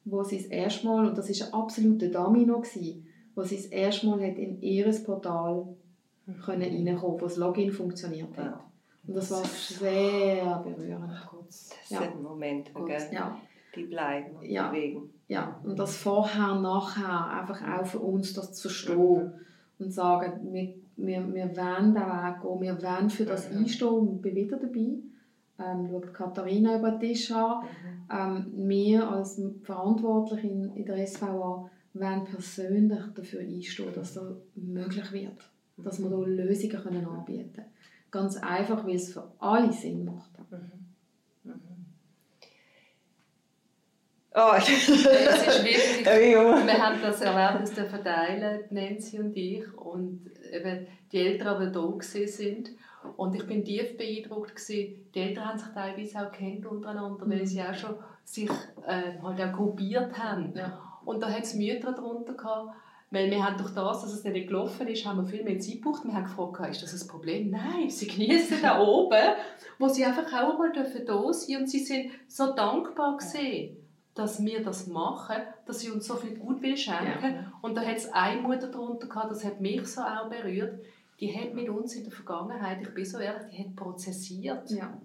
wo sie das erste Mal, und das war ein absoluter Domino, gewesen, wo sie das erste Mal hat in ihr Portal können reinkommen, wo das Login funktioniert hat. Ja. Und das war sehr berührend. Das Ja. sind Momente, gell? Ja, die bleiben und Ja. bewegen. ja. Und das Vorher, Nachher, einfach auch für uns das zu verstehen und sagen, wir, wir, wir wollen den Weg gehen, wir wollen für das Mhm. einstehen und bin wieder dabei. Ähm, schaut Katharina über den Tisch an. Ähm, wir als Verantwortliche in, in der SVA wollen persönlich dafür einstehen, dass das möglich wird. Dass wir hier Lösungen können anbieten können. Ganz einfach, weil es für alle Sinn macht. Mhm. Mhm. Oh, Es ist wirklich, wir haben das Erlebnis dürfen teilen, Nancy und ich, und eben die Eltern, die da gewesen sind. Und ich bin tief beeindruckt gewesen. Die Eltern haben sich teilweise auch kennt untereinander, weil sie auch schon sich äh, halt auch gruppiert haben. Ja. Und da hat es Mütter darunter gehabt, weil wir haben durch das, dass es nicht gelaufen ist, haben wir viel mehr Zeit gebraucht. Wir haben gefragt, ist das ein Problem? Nein, sie genießen da oben, wo sie einfach auch mal da sein dürfen und sie sind so dankbar gewesen, dass wir das machen, dass sie uns so viel Gutwill schenken. Und da hat es eine Mutter darunter gehabt, das hat mich so auch berührt, die hat mit uns in der Vergangenheit, ich bin so ehrlich, die hat prozessiert. Ja.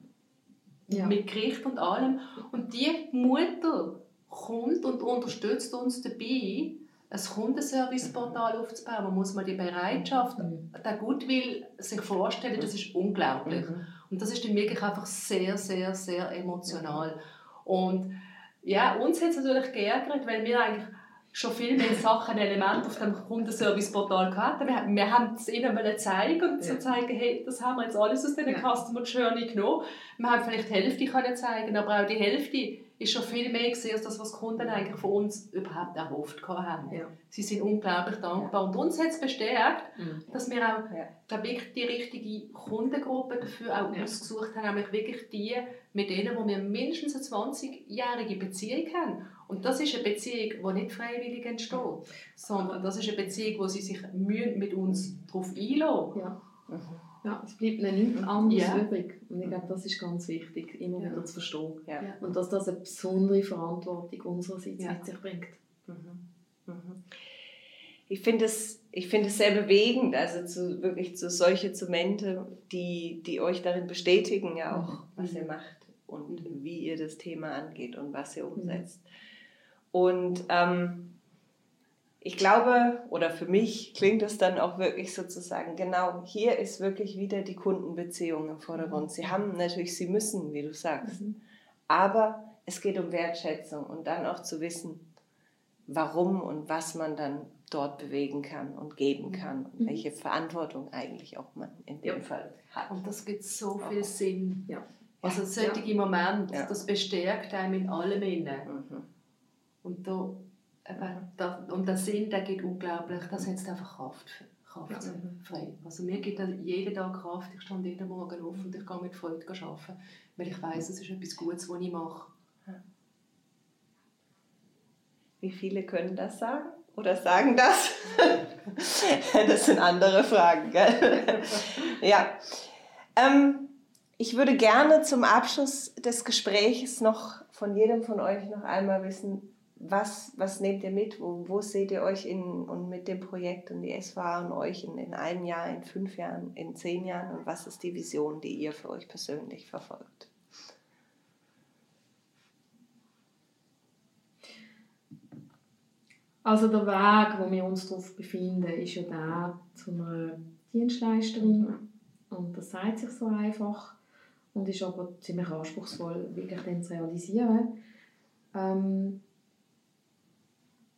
ja. mit Gericht und allem. Und die Mutter kommt und unterstützt uns dabei, ein Kundenservice-Portal aufzubauen. Man muss mal die Bereitschaft, mhm. der Gutwill sich vorstellen, das ist unglaublich. Mhm. Und das ist dann wirklich einfach sehr, sehr, sehr emotional. Und ja, uns hat es natürlich geärgert, weil wir eigentlich schon viel mehr Sachen, Elemente auf dem Kundenservice-Portal hatten. Wir, wir haben es ihnen zeigen und ja. zeigen, hey, das haben wir jetzt alles aus diesen ja. Customer Journey genommen. Wir haben vielleicht die Hälfte können zeigen, aber auch die Hälfte ist schon viel mehr gesehen, als das, was die Kunden eigentlich von uns überhaupt erhofft haben. Ja. Sie sind unglaublich dankbar. Und uns hat es bestärkt, mhm. dass wir auch ja. wirklich die richtige Kundengruppe dafür auch ja. ausgesucht haben, nämlich wirklich die, mit denen wo wir mindestens eine 20-jährige Beziehung haben. Und das ist eine Beziehung, die nicht freiwillig entsteht, sondern das ist eine Beziehung, wo sie sich mit uns darauf einlassen. Ja. Mhm. Ja, es bleibt ihnen nichts anderes ja. übrig. Und ich glaube, das ist ganz wichtig, immer ja. wieder zu verstehen. Ja. Und dass das eine besondere Verantwortung unsererseits mit sich bringt. Mhm. Mhm. Ich finde es, find es sehr bewegend, also zu, wirklich zu solche Zumente, die, die euch darin bestätigen, ja auch, mhm. was ihr macht und wie ihr das Thema angeht und was ihr umsetzt. Und ähm, ich glaube, oder für mich klingt es dann auch wirklich sozusagen, genau, hier ist wirklich wieder die Kundenbeziehung im Vordergrund. Sie haben natürlich, sie müssen, wie du sagst, mhm. aber es geht um Wertschätzung und dann auch zu wissen, warum und was man dann dort bewegen kann und geben mhm. kann und mhm. welche Verantwortung eigentlich auch man in dem ja. Fall hat. Und das gibt so viel Sinn. Ja. Also solche ja. Momente, ja. das bestärkt einem in allem innen. Mhm. Und da das, und der Sinn, der geht unglaublich, das setzt einfach Kraft, Kraft ja. frei. Also mir gibt jeden Tag Kraft, ich stehe jeden Morgen auf und ich gehe mit Freude arbeiten, weil ich weiß, es ist etwas Gutes, was ich mache. Wie viele können das sagen? Oder sagen das? das sind andere Fragen. Gell? ja. Ähm, ich würde gerne zum Abschluss des Gesprächs noch von jedem von euch noch einmal wissen, was, was nehmt ihr mit? Wo, wo seht ihr euch in, und mit dem Projekt und die SWA und euch in, in einem Jahr, in fünf Jahren, in zehn Jahren? Und was ist die Vision, die ihr für euch persönlich verfolgt? Also der Weg, wo wir uns darauf befinden, ist ja der zu einer Dienstleisterin. Und das sagt sich so einfach und ist aber ziemlich anspruchsvoll, wirklich dann zu realisieren. Ähm,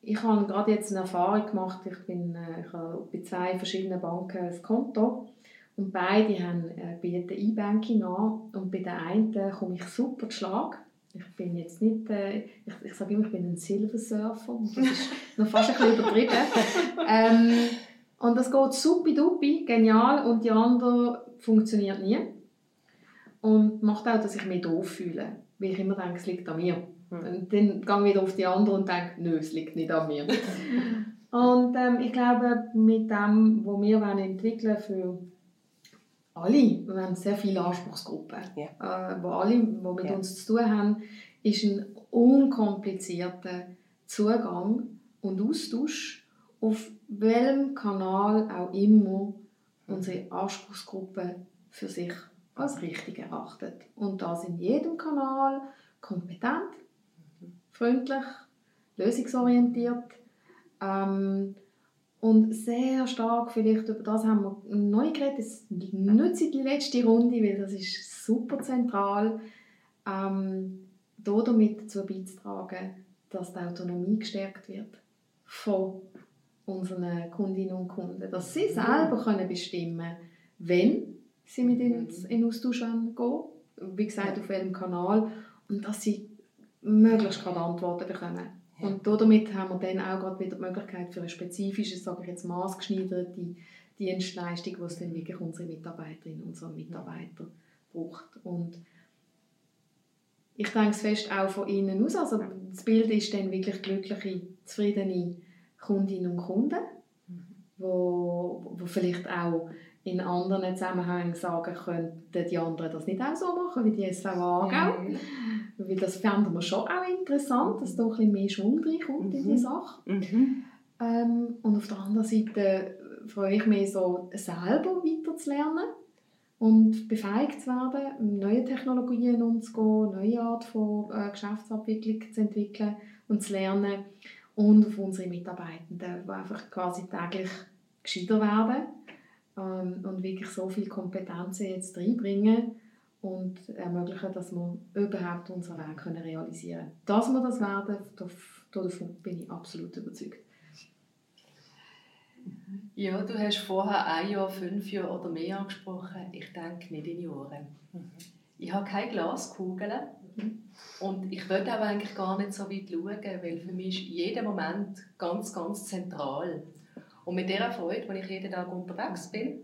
ich habe gerade jetzt eine Erfahrung gemacht. Ich bin äh, ich habe bei zwei verschiedenen Banken ein Konto und beide haben, äh, bieten E-Banking an und bei der einen komme ich super zu Schlag. Ich bin jetzt nicht, äh, ich, ich sage immer, ich bin ein Silversurfer das ist noch fast ein bisschen übertrieben. ähm, und das geht supi-dupi, genial und die andere funktioniert nie. Und macht auch, dass ich mich doof fühle, weil ich immer denke, es liegt an mir. Und dann gehe ich wieder auf die andere und denke, nö, es liegt nicht an mir. und ähm, ich glaube, mit dem, was wir wollen entwickeln für alle, wir haben sehr viele Anspruchsgruppen, yeah. äh, wo alle, die mit yeah. uns zu tun haben, ist ein unkomplizierter Zugang und Austausch auf welchem Kanal auch immer unsere Anspruchsgruppe für sich als richtig erachtet. Und das in jedem Kanal kompetent, freundlich, lösungsorientiert ähm, und sehr stark, vielleicht über das haben wir neu geredet, das nutze die letzte Runde, weil das ist super zentral, ähm, damit dazu beizutragen, dass die Autonomie gestärkt wird von unseren Kundinnen und Kunden, dass sie selber können bestimmen wenn sie mit uns in Austausch gehen, wie gesagt, auf welchem Kanal, und dass sie möglichst gerade Antworten bekommen. Ja. Und damit haben wir dann auch gerade wieder die Möglichkeit für eine spezifische, sage ich jetzt maßgeschneiderte Dienstleistung, die es dann wirklich unsere Mitarbeiterinnen und unsere Mitarbeiter braucht. Und ich denke es fest auch von innen aus. Also das Bild ist dann wirklich glückliche, zufriedene Kundinnen und Kunden, mhm. wo, wo vielleicht auch in anderen Zusammenhängen sagen könnten, die anderen das nicht auch so machen, wie die SVA mhm. Weil das fänden wir schon auch interessant, dass da ein bisschen mehr Schwung reinkommt mhm. in die mhm. Sache. Mhm. Ähm, und auf der anderen Seite freue ich mich so, selber weiterzulernen und befähigt zu werden, neue Technologien umzugehen, neue Art von äh, Geschäftsabwicklung zu entwickeln und zu lernen und auf unsere Mitarbeitenden, die einfach quasi täglich gescheiter werden ähm, und wirklich so viele Kompetenzen jetzt reinbringen und ermöglichen, dass wir überhaupt unseren Weg können realisieren können. Dass wir das werden, davon bin ich absolut überzeugt. Ja, du hast vorher ein Jahr, fünf Jahre oder mehr angesprochen. Ich denke nicht in Jahren. Mhm. Ich habe keine Glaskugel mhm. und ich will aber eigentlich gar nicht so weit schauen, weil für mich ist jeder Moment ganz, ganz zentral. Und mit dieser Freude, wenn ich jeden Tag unterwegs bin,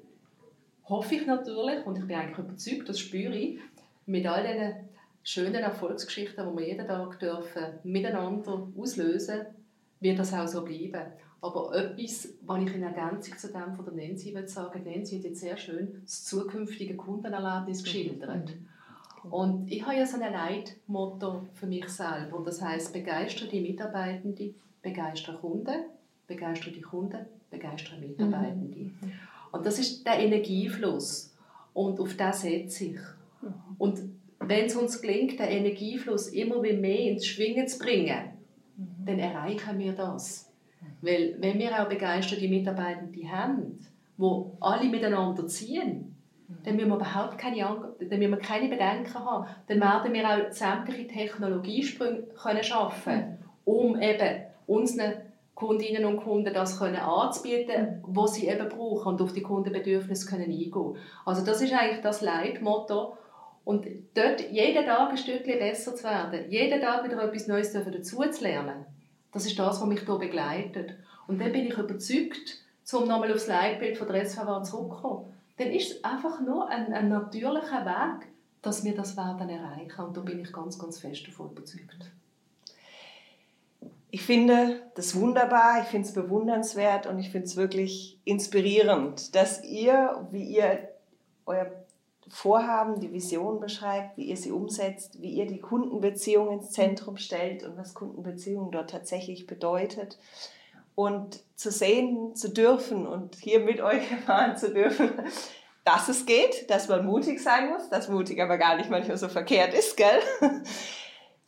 hoffe ich natürlich, und ich bin eigentlich überzeugt, das spüre ich, mit all diesen schönen Erfolgsgeschichten, die wir jeden Tag dürfen, miteinander auslösen, wird das auch so bleiben. Aber etwas, was ich in Ergänzung zu dem von der Nancy will sagen Nancy hat jetzt sehr schön das zukünftige Kundenerlebnis geschildert. Mhm. Und ich habe ja so ein Leitmotto für mich selber. Und das heißt begeistere die Mitarbeitenden, begeistere Kunden, begeistere die Kunden, begeistere Mitarbeitende. Mhm. Und das ist der Energiefluss. Und auf das setze ich. Mhm. Und wenn es uns gelingt, den Energiefluss immer mehr ins Schwingen zu bringen, dann erreichen wir das. Weil wenn wir auch begeisterte Mitarbeitende haben, die alle miteinander ziehen, dann müssen wir überhaupt keine, dann müssen wir keine Bedenken haben. Dann werden wir auch sämtliche Technologiesprünge können schaffen, um eben unseren Kundinnen und Kunden das können anzubieten, was sie eben brauchen und auf die Kundenbedürfnisse können eingehen. Also das ist eigentlich das Leitmotto und dort jeden Tag ein Stückchen besser zu werden, jeden Tag wieder etwas Neues dazu zu lernen das ist das, was mich hier begleitet. Und dann bin ich überzeugt, um nochmal aufs Leitbild von der SVW zurückzukommen, dann ist es einfach nur ein, ein natürlicher Weg, dass wir das werden erreichen. Und da bin ich ganz, ganz fest davon überzeugt. Ich finde das wunderbar, ich finde es bewundernswert und ich finde es wirklich inspirierend, dass ihr, wie ihr euer Vorhaben, die Vision beschreibt, wie ihr sie umsetzt, wie ihr die Kundenbeziehung ins Zentrum stellt und was Kundenbeziehung dort tatsächlich bedeutet. Und zu sehen zu dürfen und hier mit euch erfahren zu dürfen, dass es geht, dass man mutig sein muss, dass mutig aber gar nicht manchmal so verkehrt ist, gell?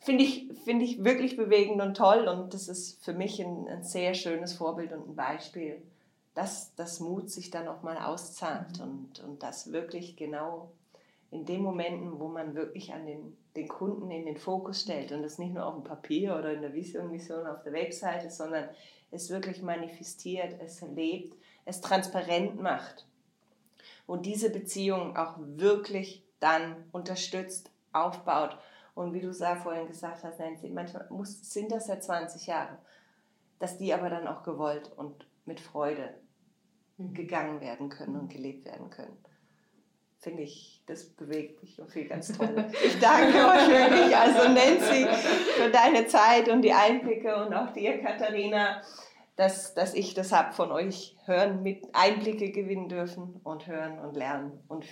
Finde ich, find ich wirklich bewegend und toll und das ist für mich ein, ein sehr schönes Vorbild und ein Beispiel dass das Mut sich dann auch mal auszahlt mhm. und, und das wirklich genau in den Momenten, wo man wirklich an den, den Kunden in den Fokus stellt und das nicht nur auf dem Papier oder in der Vision, Mission auf der Webseite, sondern es wirklich manifestiert, es erlebt, es transparent macht und diese Beziehung auch wirklich dann unterstützt, aufbaut. Und wie du vorhin gesagt hast, Nancy, manchmal muss, sind das ja 20 Jahre, dass die aber dann auch gewollt und mit Freude mhm. gegangen werden können und gelebt werden können. Finde ich, das bewegt mich und viel ganz toll. Ich danke euch wirklich, also Nancy, für deine Zeit und die Einblicke und auch dir, Katharina, dass, dass ich das habe von euch hören, mit Einblicke gewinnen dürfen und hören und lernen und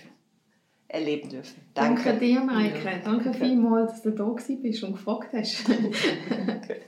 erleben dürfen. Danke, Danke dir, Maike. Ja. Danke vielmals, dass du da bist und gefragt hast. Danke.